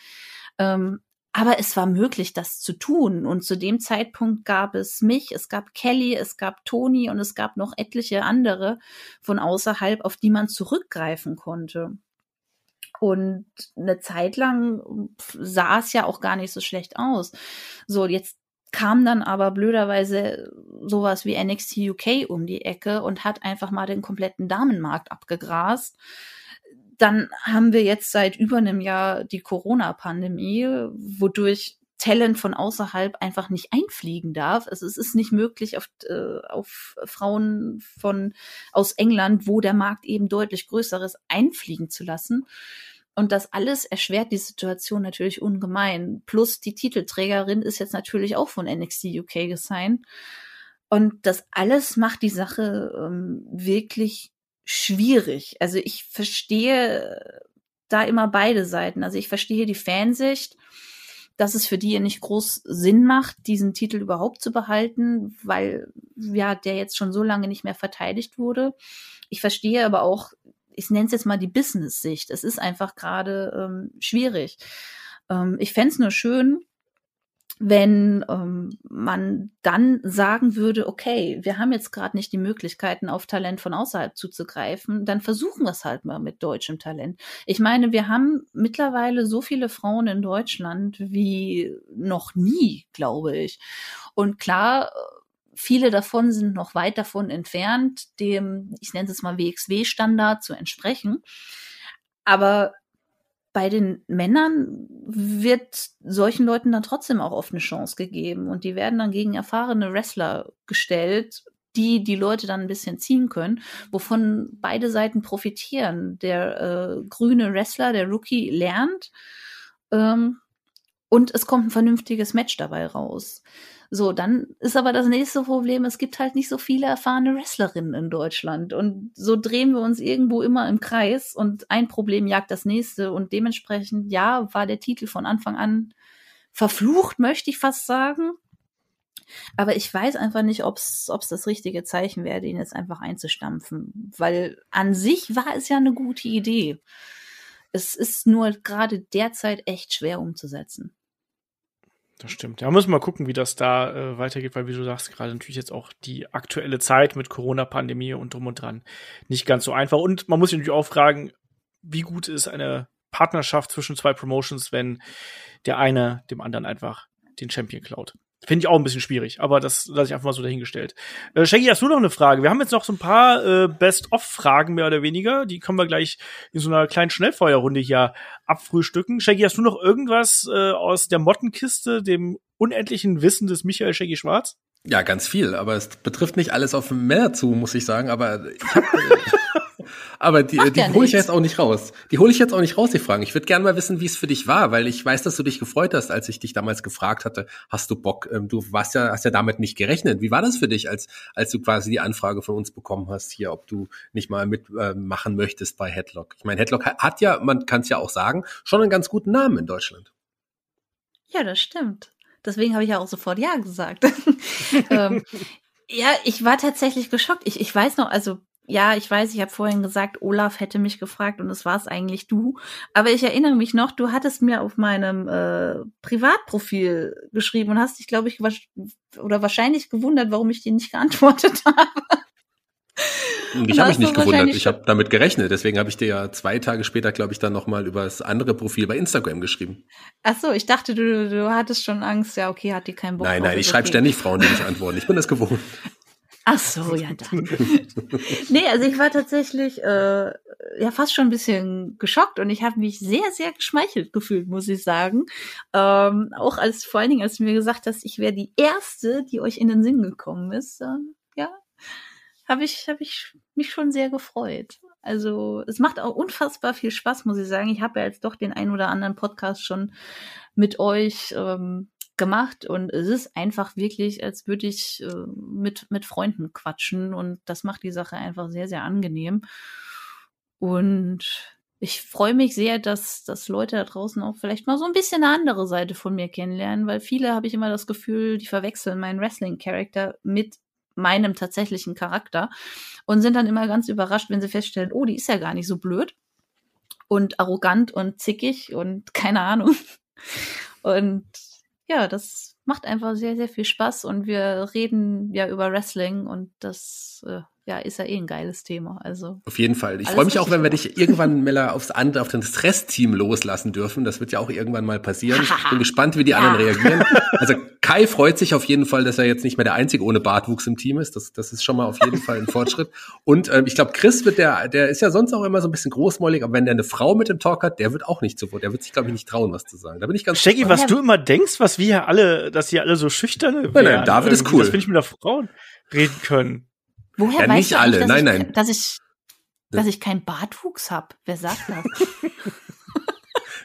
Ähm, aber es war möglich, das zu tun. Und zu dem Zeitpunkt gab es mich, es gab Kelly, es gab Toni und es gab noch etliche andere von außerhalb, auf die man zurückgreifen konnte. Und eine Zeit lang sah es ja auch gar nicht so schlecht aus. So, jetzt kam dann aber blöderweise sowas wie NXT UK um die Ecke und hat einfach mal den kompletten Damenmarkt abgegrast dann haben wir jetzt seit über einem Jahr die Corona-Pandemie, wodurch Talent von außerhalb einfach nicht einfliegen darf. Also es ist nicht möglich auf, äh, auf Frauen von aus England, wo der Markt eben deutlich größer ist, einfliegen zu lassen. Und das alles erschwert die Situation natürlich ungemein. Plus die Titelträgerin ist jetzt natürlich auch von NXT UK gesigned. Und das alles macht die Sache ähm, wirklich schwierig. Also ich verstehe da immer beide Seiten. Also ich verstehe die Fansicht, dass es für die nicht groß Sinn macht, diesen Titel überhaupt zu behalten, weil ja der jetzt schon so lange nicht mehr verteidigt wurde. Ich verstehe aber auch, ich nenne es jetzt mal die Business-Sicht. Es ist einfach gerade ähm, schwierig. Ähm, ich fände es nur schön, wenn ähm, man dann sagen würde, okay, wir haben jetzt gerade nicht die Möglichkeiten, auf Talent von außerhalb zuzugreifen, dann versuchen wir es halt mal mit deutschem Talent. Ich meine, wir haben mittlerweile so viele Frauen in Deutschland wie noch nie, glaube ich. Und klar, viele davon sind noch weit davon entfernt, dem, ich nenne es mal WXW-Standard zu entsprechen. Aber bei den Männern wird solchen Leuten dann trotzdem auch oft eine Chance gegeben und die werden dann gegen erfahrene Wrestler gestellt, die die Leute dann ein bisschen ziehen können, wovon beide Seiten profitieren. Der äh, grüne Wrestler, der Rookie, lernt ähm, und es kommt ein vernünftiges Match dabei raus. So, dann ist aber das nächste Problem, es gibt halt nicht so viele erfahrene Wrestlerinnen in Deutschland. Und so drehen wir uns irgendwo immer im Kreis und ein Problem jagt das nächste. Und dementsprechend, ja, war der Titel von Anfang an verflucht, möchte ich fast sagen. Aber ich weiß einfach nicht, ob es das richtige Zeichen wäre, den jetzt einfach einzustampfen. Weil an sich war es ja eine gute Idee. Es ist nur gerade derzeit echt schwer umzusetzen. Das stimmt. Ja, müssen wir mal gucken, wie das da äh, weitergeht, weil wie du sagst, gerade natürlich jetzt auch die aktuelle Zeit mit Corona-Pandemie und drum und dran nicht ganz so einfach. Und man muss sich natürlich auch fragen, wie gut ist eine Partnerschaft zwischen zwei Promotions, wenn der eine dem anderen einfach den Champion klaut. Finde ich auch ein bisschen schwierig, aber das lasse ich einfach mal so dahingestellt. Äh, Shaggy, hast du noch eine Frage? Wir haben jetzt noch so ein paar äh, Best-of-Fragen mehr oder weniger. Die können wir gleich in so einer kleinen Schnellfeuerrunde hier abfrühstücken. Shaggy, hast du noch irgendwas äh, aus der Mottenkiste, dem unendlichen Wissen des Michael Shaggy Schwarz? Ja, ganz viel, aber es betrifft nicht alles auf Männer zu, muss ich sagen. Aber ich hab, aber die, die ja hole ich jetzt auch nicht raus. Die hole ich jetzt auch nicht raus, die Fragen. Ich würde gerne mal wissen, wie es für dich war, weil ich weiß, dass du dich gefreut hast, als ich dich damals gefragt hatte, hast du Bock? Ähm, du warst ja, hast ja damit nicht gerechnet. Wie war das für dich, als, als du quasi die Anfrage von uns bekommen hast, hier, ob du nicht mal mitmachen äh, möchtest bei Headlock? Ich meine, Headlock hat ja, man kann es ja auch sagen, schon einen ganz guten Namen in Deutschland. Ja, das stimmt. Deswegen habe ich ja auch sofort Ja gesagt. ähm, ja, ich war tatsächlich geschockt. Ich, ich weiß noch, also ja, ich weiß, ich habe vorhin gesagt, Olaf hätte mich gefragt und es war es eigentlich du. Aber ich erinnere mich noch, du hattest mir auf meinem äh, Privatprofil geschrieben und hast dich, glaube ich, oder wahrscheinlich gewundert, warum ich dir nicht geantwortet habe. Ich habe mich nicht gewundert, ich habe damit gerechnet. Deswegen habe ich dir ja zwei Tage später, glaube ich, dann nochmal über das andere Profil bei Instagram geschrieben. Ach so, ich dachte, du, du hattest schon Angst. Ja, okay, hat die keinen Bock Nein, nein, ich schreibe okay. ständig Frauen, die nicht antworten. Ich bin das gewohnt. Ach so, ja, dann. nee, also ich war tatsächlich äh, ja fast schon ein bisschen geschockt und ich habe mich sehr, sehr geschmeichelt gefühlt, muss ich sagen. Ähm, auch als vor allen Dingen, als du mir gesagt hast, ich wäre die Erste, die euch in den Sinn gekommen ist. Äh, ja, habe ich, hab ich mich schon sehr gefreut. Also es macht auch unfassbar viel Spaß, muss ich sagen. Ich habe ja jetzt doch den ein oder anderen Podcast schon mit euch ähm, gemacht und es ist einfach wirklich, als würde ich äh, mit, mit Freunden quatschen und das macht die Sache einfach sehr, sehr angenehm. Und ich freue mich sehr, dass, dass Leute da draußen auch vielleicht mal so ein bisschen eine andere Seite von mir kennenlernen, weil viele habe ich immer das Gefühl, die verwechseln meinen Wrestling-Charakter mit meinem tatsächlichen Charakter und sind dann immer ganz überrascht, wenn sie feststellen, oh, die ist ja gar nicht so blöd und arrogant und zickig und keine Ahnung. Und ja, das macht einfach sehr, sehr viel Spaß und wir reden ja über Wrestling und das äh, ja, ist ja eh ein geiles Thema. Also auf jeden Fall. Ich freue mich auch, wenn wir dich irgendwann Miller aufs andere, auf das Restteam loslassen dürfen. Das wird ja auch irgendwann mal passieren. Ich bin gespannt, wie die ja. anderen reagieren. Also Kai freut sich auf jeden Fall, dass er jetzt nicht mehr der einzige ohne Bartwuchs im Team ist. Das, das ist schon mal auf jeden Fall ein Fortschritt. Und ähm, ich glaube, Chris wird der, der ist ja sonst auch immer so ein bisschen großmäulig, aber wenn der eine Frau mit dem Talk hat, der wird auch nicht so, der wird sich glaube ich nicht trauen, was zu sagen. Da bin ich ganz. Shaggy, was du immer denkst, was wir hier alle, dass hier alle so schüchterne. Nein, nein, David ist cool. Das finde ich mit der Frauen reden können. Woher ja, weißt nicht du alle, dass nein, ich, nein. Dass ich, dass ich keinen Bartwuchs habe? Wer sagt das?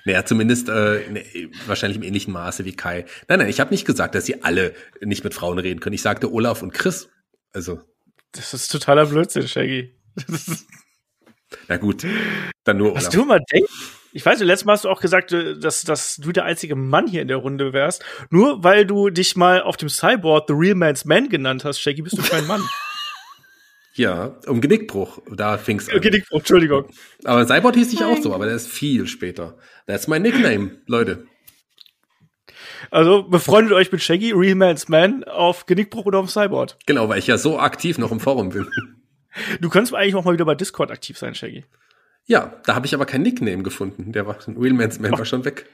Naja, zumindest äh, ne, wahrscheinlich im ähnlichen Maße wie Kai. Nein, nein, ich habe nicht gesagt, dass sie alle nicht mit Frauen reden können. Ich sagte Olaf und Chris. Also. Das ist totaler Blödsinn, Shaggy. Na gut, dann nur Olaf. Was du mal denkst, ich weiß, letztes Mal hast du auch gesagt, äh, dass, dass du der einzige Mann hier in der Runde wärst. Nur weil du dich mal auf dem Cyborg The Real Man's Man genannt hast, Shaggy, bist du kein Mann. Ja, um Genickbruch, da fing's an. Genickbruch, Entschuldigung. Aber Cyborg hieß ich auch so, aber der ist viel später. That's my nickname, Leute. Also befreundet euch mit Shaggy, Real Man's Man auf Genickbruch oder auf Cyborg. Genau, weil ich ja so aktiv noch im Forum bin. Du kannst eigentlich auch mal wieder bei Discord aktiv sein, Shaggy. Ja, da habe ich aber kein Nickname gefunden. Der war Real Man's Man war schon weg.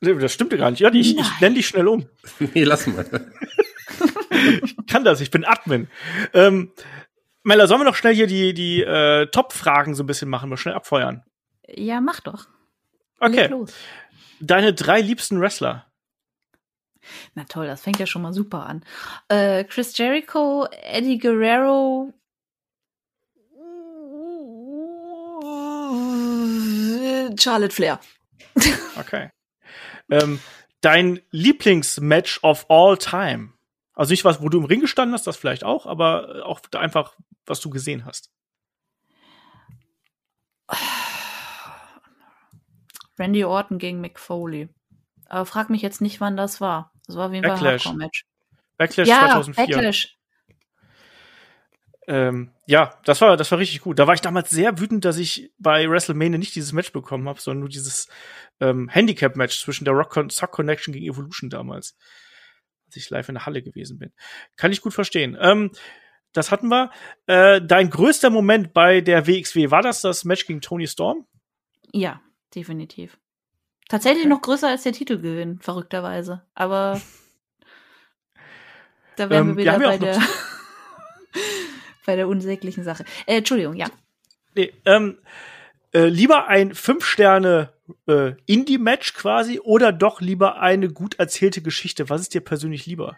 Das stimmte gar nicht. Ja, ich, ich nenne dich schnell um. nee, lass mal. ich kann das, ich bin Admin. Ähm, Mella, sollen wir noch schnell hier die, die äh, Top-Fragen so ein bisschen machen, mal schnell abfeuern? Ja, mach doch. Okay. Deine drei liebsten Wrestler. Na toll, das fängt ja schon mal super an. Äh, Chris Jericho, Eddie Guerrero, Charlotte Flair. Okay. ähm, dein Lieblingsmatch of all time. Also nicht was, wo du im Ring gestanden hast, das vielleicht auch, aber auch einfach, was du gesehen hast. Randy Orton gegen Mick Foley. Aber frag mich jetzt nicht, wann das war. Das war wie ein Hardcore-Match. Backlash ja, 2004. Backlash. Ähm, ja, das war, das war richtig gut. Da war ich damals sehr wütend, dass ich bei WrestleMania nicht dieses Match bekommen habe, sondern nur dieses ähm, Handicap-Match zwischen der Rock Sock Connection gegen Evolution damals als ich live in der Halle gewesen bin. Kann ich gut verstehen. Ähm, das hatten wir. Äh, dein größter Moment bei der WXW, war das das Match gegen Tony Storm? Ja, definitiv. Tatsächlich okay. noch größer als der Titelgewinn, verrückterweise. Aber Da wären Ähm, wir wir wieder ja bei der, bei der unsäglichen Sache. Äh, Entschuldigung, ja. Nee, ähm, äh, lieber ein Fünf-Sterne äh, Indie-Match quasi oder doch lieber eine gut erzählte Geschichte? Was ist dir persönlich lieber?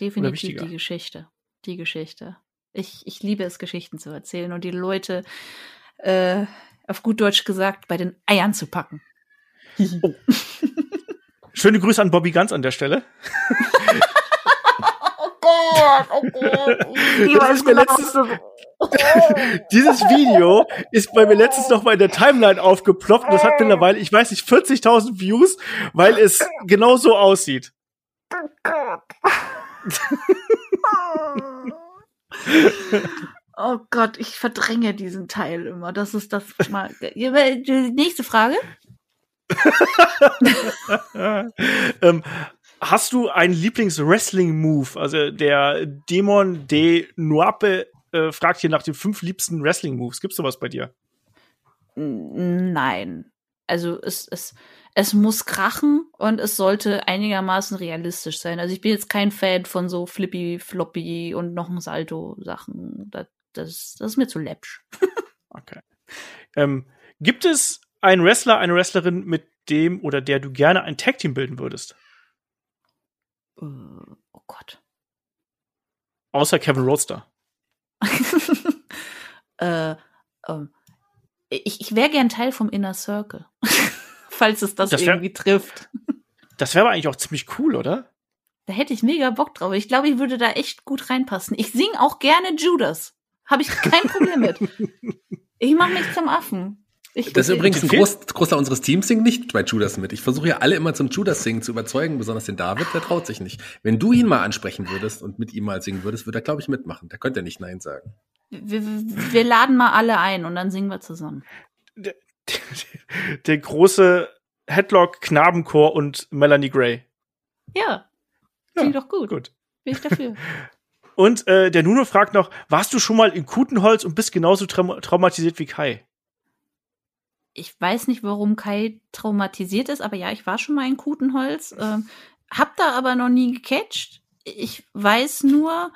Definitiv die Geschichte. Die Geschichte. Ich, ich liebe es, Geschichten zu erzählen und die Leute, äh, auf gut Deutsch gesagt, bei den Eiern zu packen. Schöne Grüße an Bobby Ganz an der Stelle. Gott, oh Gott. Das ist mir letztens, dieses Video ist bei mir letztens noch mal in der Timeline aufgeploppt und das hat mittlerweile, ich weiß nicht, 40.000 Views, weil es genau so aussieht. Oh Gott, ich verdränge diesen Teil immer. Das ist das mal. Die nächste Frage. ähm, hast du einen Lieblings-Wrestling-Move? Also der Dämon de Nuape äh, fragt hier nach den fünf liebsten Wrestling-Moves. Gibt's sowas bei dir? Nein. Also es, es, es muss krachen und es sollte einigermaßen realistisch sein. Also ich bin jetzt kein Fan von so Flippy, Floppy und noch ein Salto-Sachen. Das, das, das ist mir zu läppsch. Okay. Ähm, gibt es einen Wrestler, eine Wrestlerin, mit dem oder der du gerne ein Tag-Team bilden würdest? Äh, Oh Gott. Außer Kevin Roadster. äh, ähm, ich ich wäre gern Teil vom Inner Circle. Falls es das, Das wär- irgendwie trifft. Das wäre aber eigentlich auch ziemlich cool, oder? Da hätte ich mega Bock drauf. Ich glaube, ich würde da echt gut reinpassen. Ich sing auch gerne Judas. Habe ich kein Problem mit. Ich mache mich zum Affen. Ich, Das ist übrigens ein Groß, Großteil unseres Teams singt nicht bei Judas mit. Ich versuche ja alle immer zum Judas-Singen zu überzeugen, besonders den David, der traut sich nicht. Wenn du ihn mal ansprechen würdest und mit ihm mal singen würdest, würde er, glaube ich, mitmachen. Der könnte ja nicht Nein sagen. wir, wir laden mal alle ein und dann singen wir zusammen. Der, der große Headlock, Knabenchor und Melanie Gray. Ja. Ja, Klingt doch gut. Gut. Bin ich dafür. Und äh, der Nuno fragt noch, warst du schon mal in Kutenholz und bist genauso traum traumatisiert wie Kai? Ich weiß nicht, warum Kai traumatisiert ist, aber ja, ich war schon mal in Kutenholz, ähm, hab da aber noch nie gecatcht. Ich weiß nur,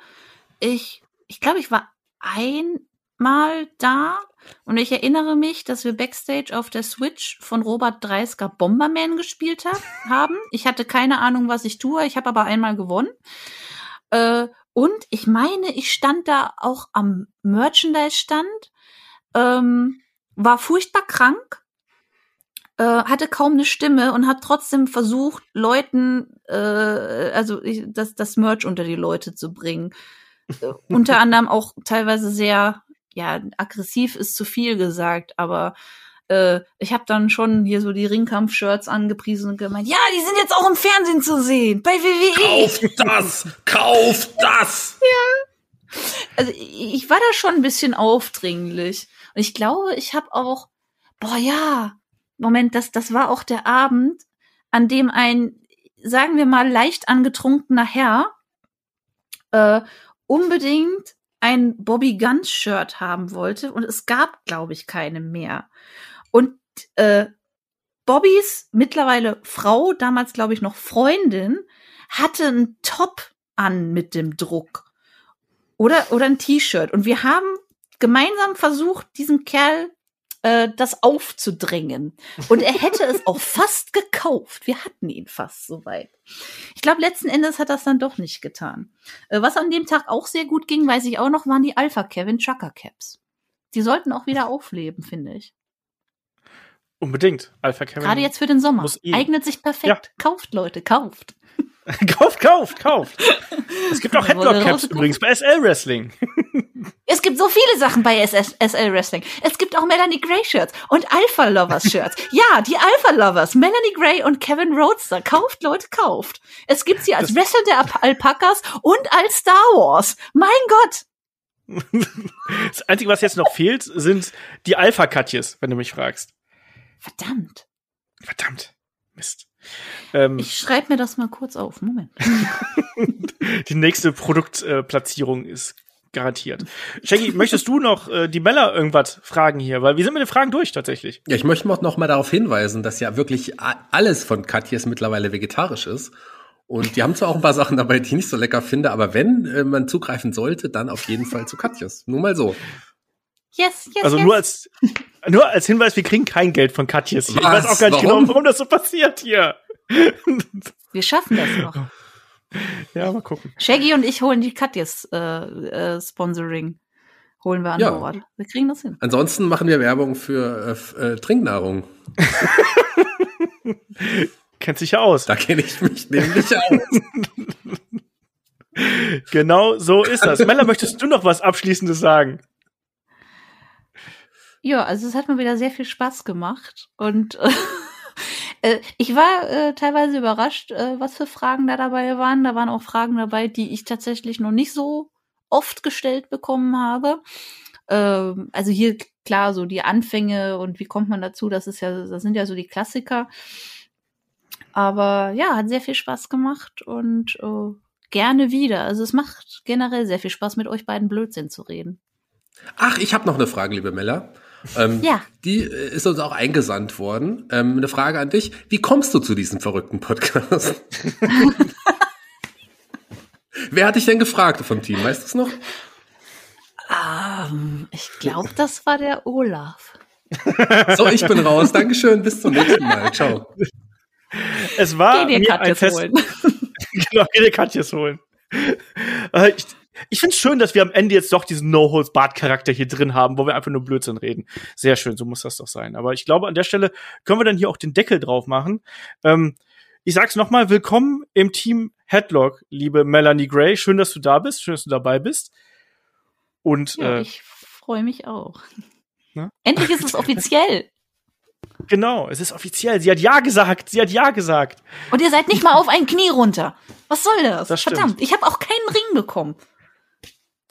ich, ich glaube, ich war einmal da und ich erinnere mich, dass wir Backstage auf der Switch von Robert Dreisker Bomberman gespielt hab, haben. Ich hatte keine Ahnung, was ich tue, ich habe aber einmal gewonnen. Äh, und ich meine, ich stand da auch am Merchandise-Stand. Ähm, war furchtbar krank, äh, hatte kaum eine Stimme und hat trotzdem versucht, Leuten, äh, also ich, das, das Merch unter die Leute zu bringen. Äh, unter anderem auch teilweise sehr, ja, aggressiv ist zu viel gesagt, aber äh, ich habe dann schon hier so die Ringkampf-Shirts angepriesen und gemeint, ja, die sind jetzt auch im Fernsehen zu sehen, bei WWE. Kauf das! Kauf das! also ich ich war da schon ein bisschen aufdringlich. Und ich glaube, ich habe auch, boah ja, Moment, das, das war auch der Abend, an dem ein, sagen wir mal, leicht angetrunkener Herr äh, unbedingt ein Bobby Guns Shirt haben wollte und es gab, glaube ich, keine mehr. Und äh, Bobbys mittlerweile Frau, damals glaube ich noch Freundin, hatte einen Top an mit dem Druck. Oder, oder ein T-Shirt. Und wir haben gemeinsam versucht, diesem Kerl äh, das aufzudrängen. Und er hätte es auch fast gekauft. Wir hatten ihn fast soweit. Ich glaube, letzten Endes hat das dann doch nicht getan. Äh, was an dem Tag auch sehr gut ging, weiß ich auch noch, waren die Alpha Kevin Chucker Caps. Die sollten auch wieder aufleben, finde ich. Unbedingt. Alpha Kevin. Gerade jetzt für den Sommer. Eignet sich perfekt. Kauft, Leute, kauft. kauft, kauft, kauft. Es gibt auch Headlock-Caps übrigens bei SL Wrestling. Es gibt so viele Sachen bei SS SL Wrestling. Es gibt auch Melanie Gray Shirts und Alpha Lovers Shirts. ja, die Alpha Lovers, Melanie Gray und Kevin Roadster. Kauft, Leute, kauft. Es gibt sie als Das- Wrestler der Alp- Alpakas und als Star Wars. Mein Gott. Das Einzige, was jetzt noch fehlt, sind die Alpha-Katjes, wenn du mich fragst. Verdammt. Verdammt. Mist. Ähm, Ich schreibe mir das mal kurz auf. Moment. die nächste Produktplatzierung ist garantiert. Shaggy, möchtest du noch äh, die Mella irgendwas fragen hier? Weil wir sind mit den Fragen durch tatsächlich. Ja, ich möchte noch mal darauf hinweisen, dass ja wirklich alles von Katjes mittlerweile vegetarisch ist. Und die haben zwar auch ein paar Sachen dabei, die ich nicht so lecker finde, aber wenn äh, man zugreifen sollte, dann auf jeden Fall zu Katjes. Nur mal so. Yes, yes, Also yes. nur als, nur als Hinweis, wir kriegen kein Geld von Katjes hier. Ich weiß auch gar nicht Warum? genau, warum das so passiert hier. Wir schaffen das noch. ja, mal gucken. Shaggy und ich holen die Katjes äh, äh, Sponsoring. Holen wir an Ja. Bord. Wir kriegen das hin. Ansonsten machen wir Werbung für äh, äh, Trinknahrung. Kennt sich ja aus. Da kenne ich mich nämlich aus. Genau so ist das. Mella, möchtest du noch was Abschließendes sagen? Ja, also es hat mir wieder sehr viel Spaß gemacht und äh, ich war äh, teilweise überrascht, äh, was für Fragen da dabei waren. Da waren auch Fragen dabei, die ich tatsächlich noch nicht so oft gestellt bekommen habe. Ähm, also hier klar so die Anfänge und wie kommt man dazu? Das ist ja, das sind ja so die Klassiker. Aber ja, hat sehr viel Spaß gemacht und äh, gerne wieder. Also es macht generell sehr viel Spaß, mit euch beiden Blödsinn zu reden. Ach, ich habe noch eine Frage, liebe Mella. Ähm, Ja. Die äh, ist uns auch eingesandt worden. Ähm, eine Frage an dich. Wie kommst du zu diesem verrückten Podcast? Wer hat dich denn gefragt vom Team? Weißt du es noch? Ähm, ich glaube, das war der Olaf. So, ich bin raus. Dankeschön. Bis zum nächsten Mal. Ciao. Es war Geh dir mir ein Katjes Fest. holen. genau, geh dir Katjes holen. Äh, ich ich finde es schön, dass wir am Ende jetzt doch diesen No-Holds-Bart-Charakter hier drin haben, wo wir einfach nur Blödsinn reden. Sehr schön, so muss das doch sein. Aber ich glaube, an der Stelle können wir dann hier auch den Deckel drauf machen. Ähm, ich sag's nochmal, willkommen im Team Headlock, liebe Melanie Gray. Schön, dass du da bist, schön, dass du dabei bist. Und Ja, äh, ich freue mich auch. Ne? Endlich ist es offiziell. genau, es ist offiziell. Sie hat Ja gesagt, sie hat Ja gesagt. Und ihr seid nicht mal auf ein Knie runter. Was soll das? Das stimmt. Verdammt, ich habe auch keinen Ring bekommen.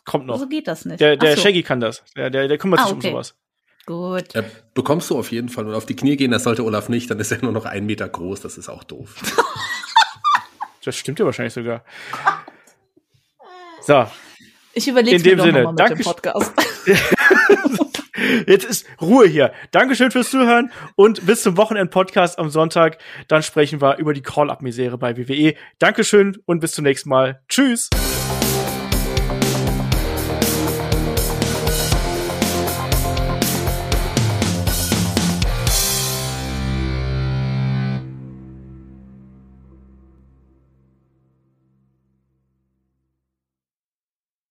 Kommt noch. So geht das nicht. Der, der so, Shaggy kann das. Der, der, der kümmert Ah, sich okay. um sowas. Gut. Äh, bekommst du auf jeden Fall. Und auf die Knie gehen, das sollte Olaf nicht. Dann ist er nur noch einen Meter groß. Das ist auch doof. Das stimmt ja wahrscheinlich sogar. So, Ich überlege In mir dem doch Sinne, noch mal mit dem danke- Podcast. Jetzt ist Ruhe hier. Dankeschön fürs Zuhören und bis zum Wochenend-Podcast am Sonntag. Dann sprechen wir über die Call-Up-Misere bei WWE. Dankeschön und bis zum nächsten Mal. Tschüss.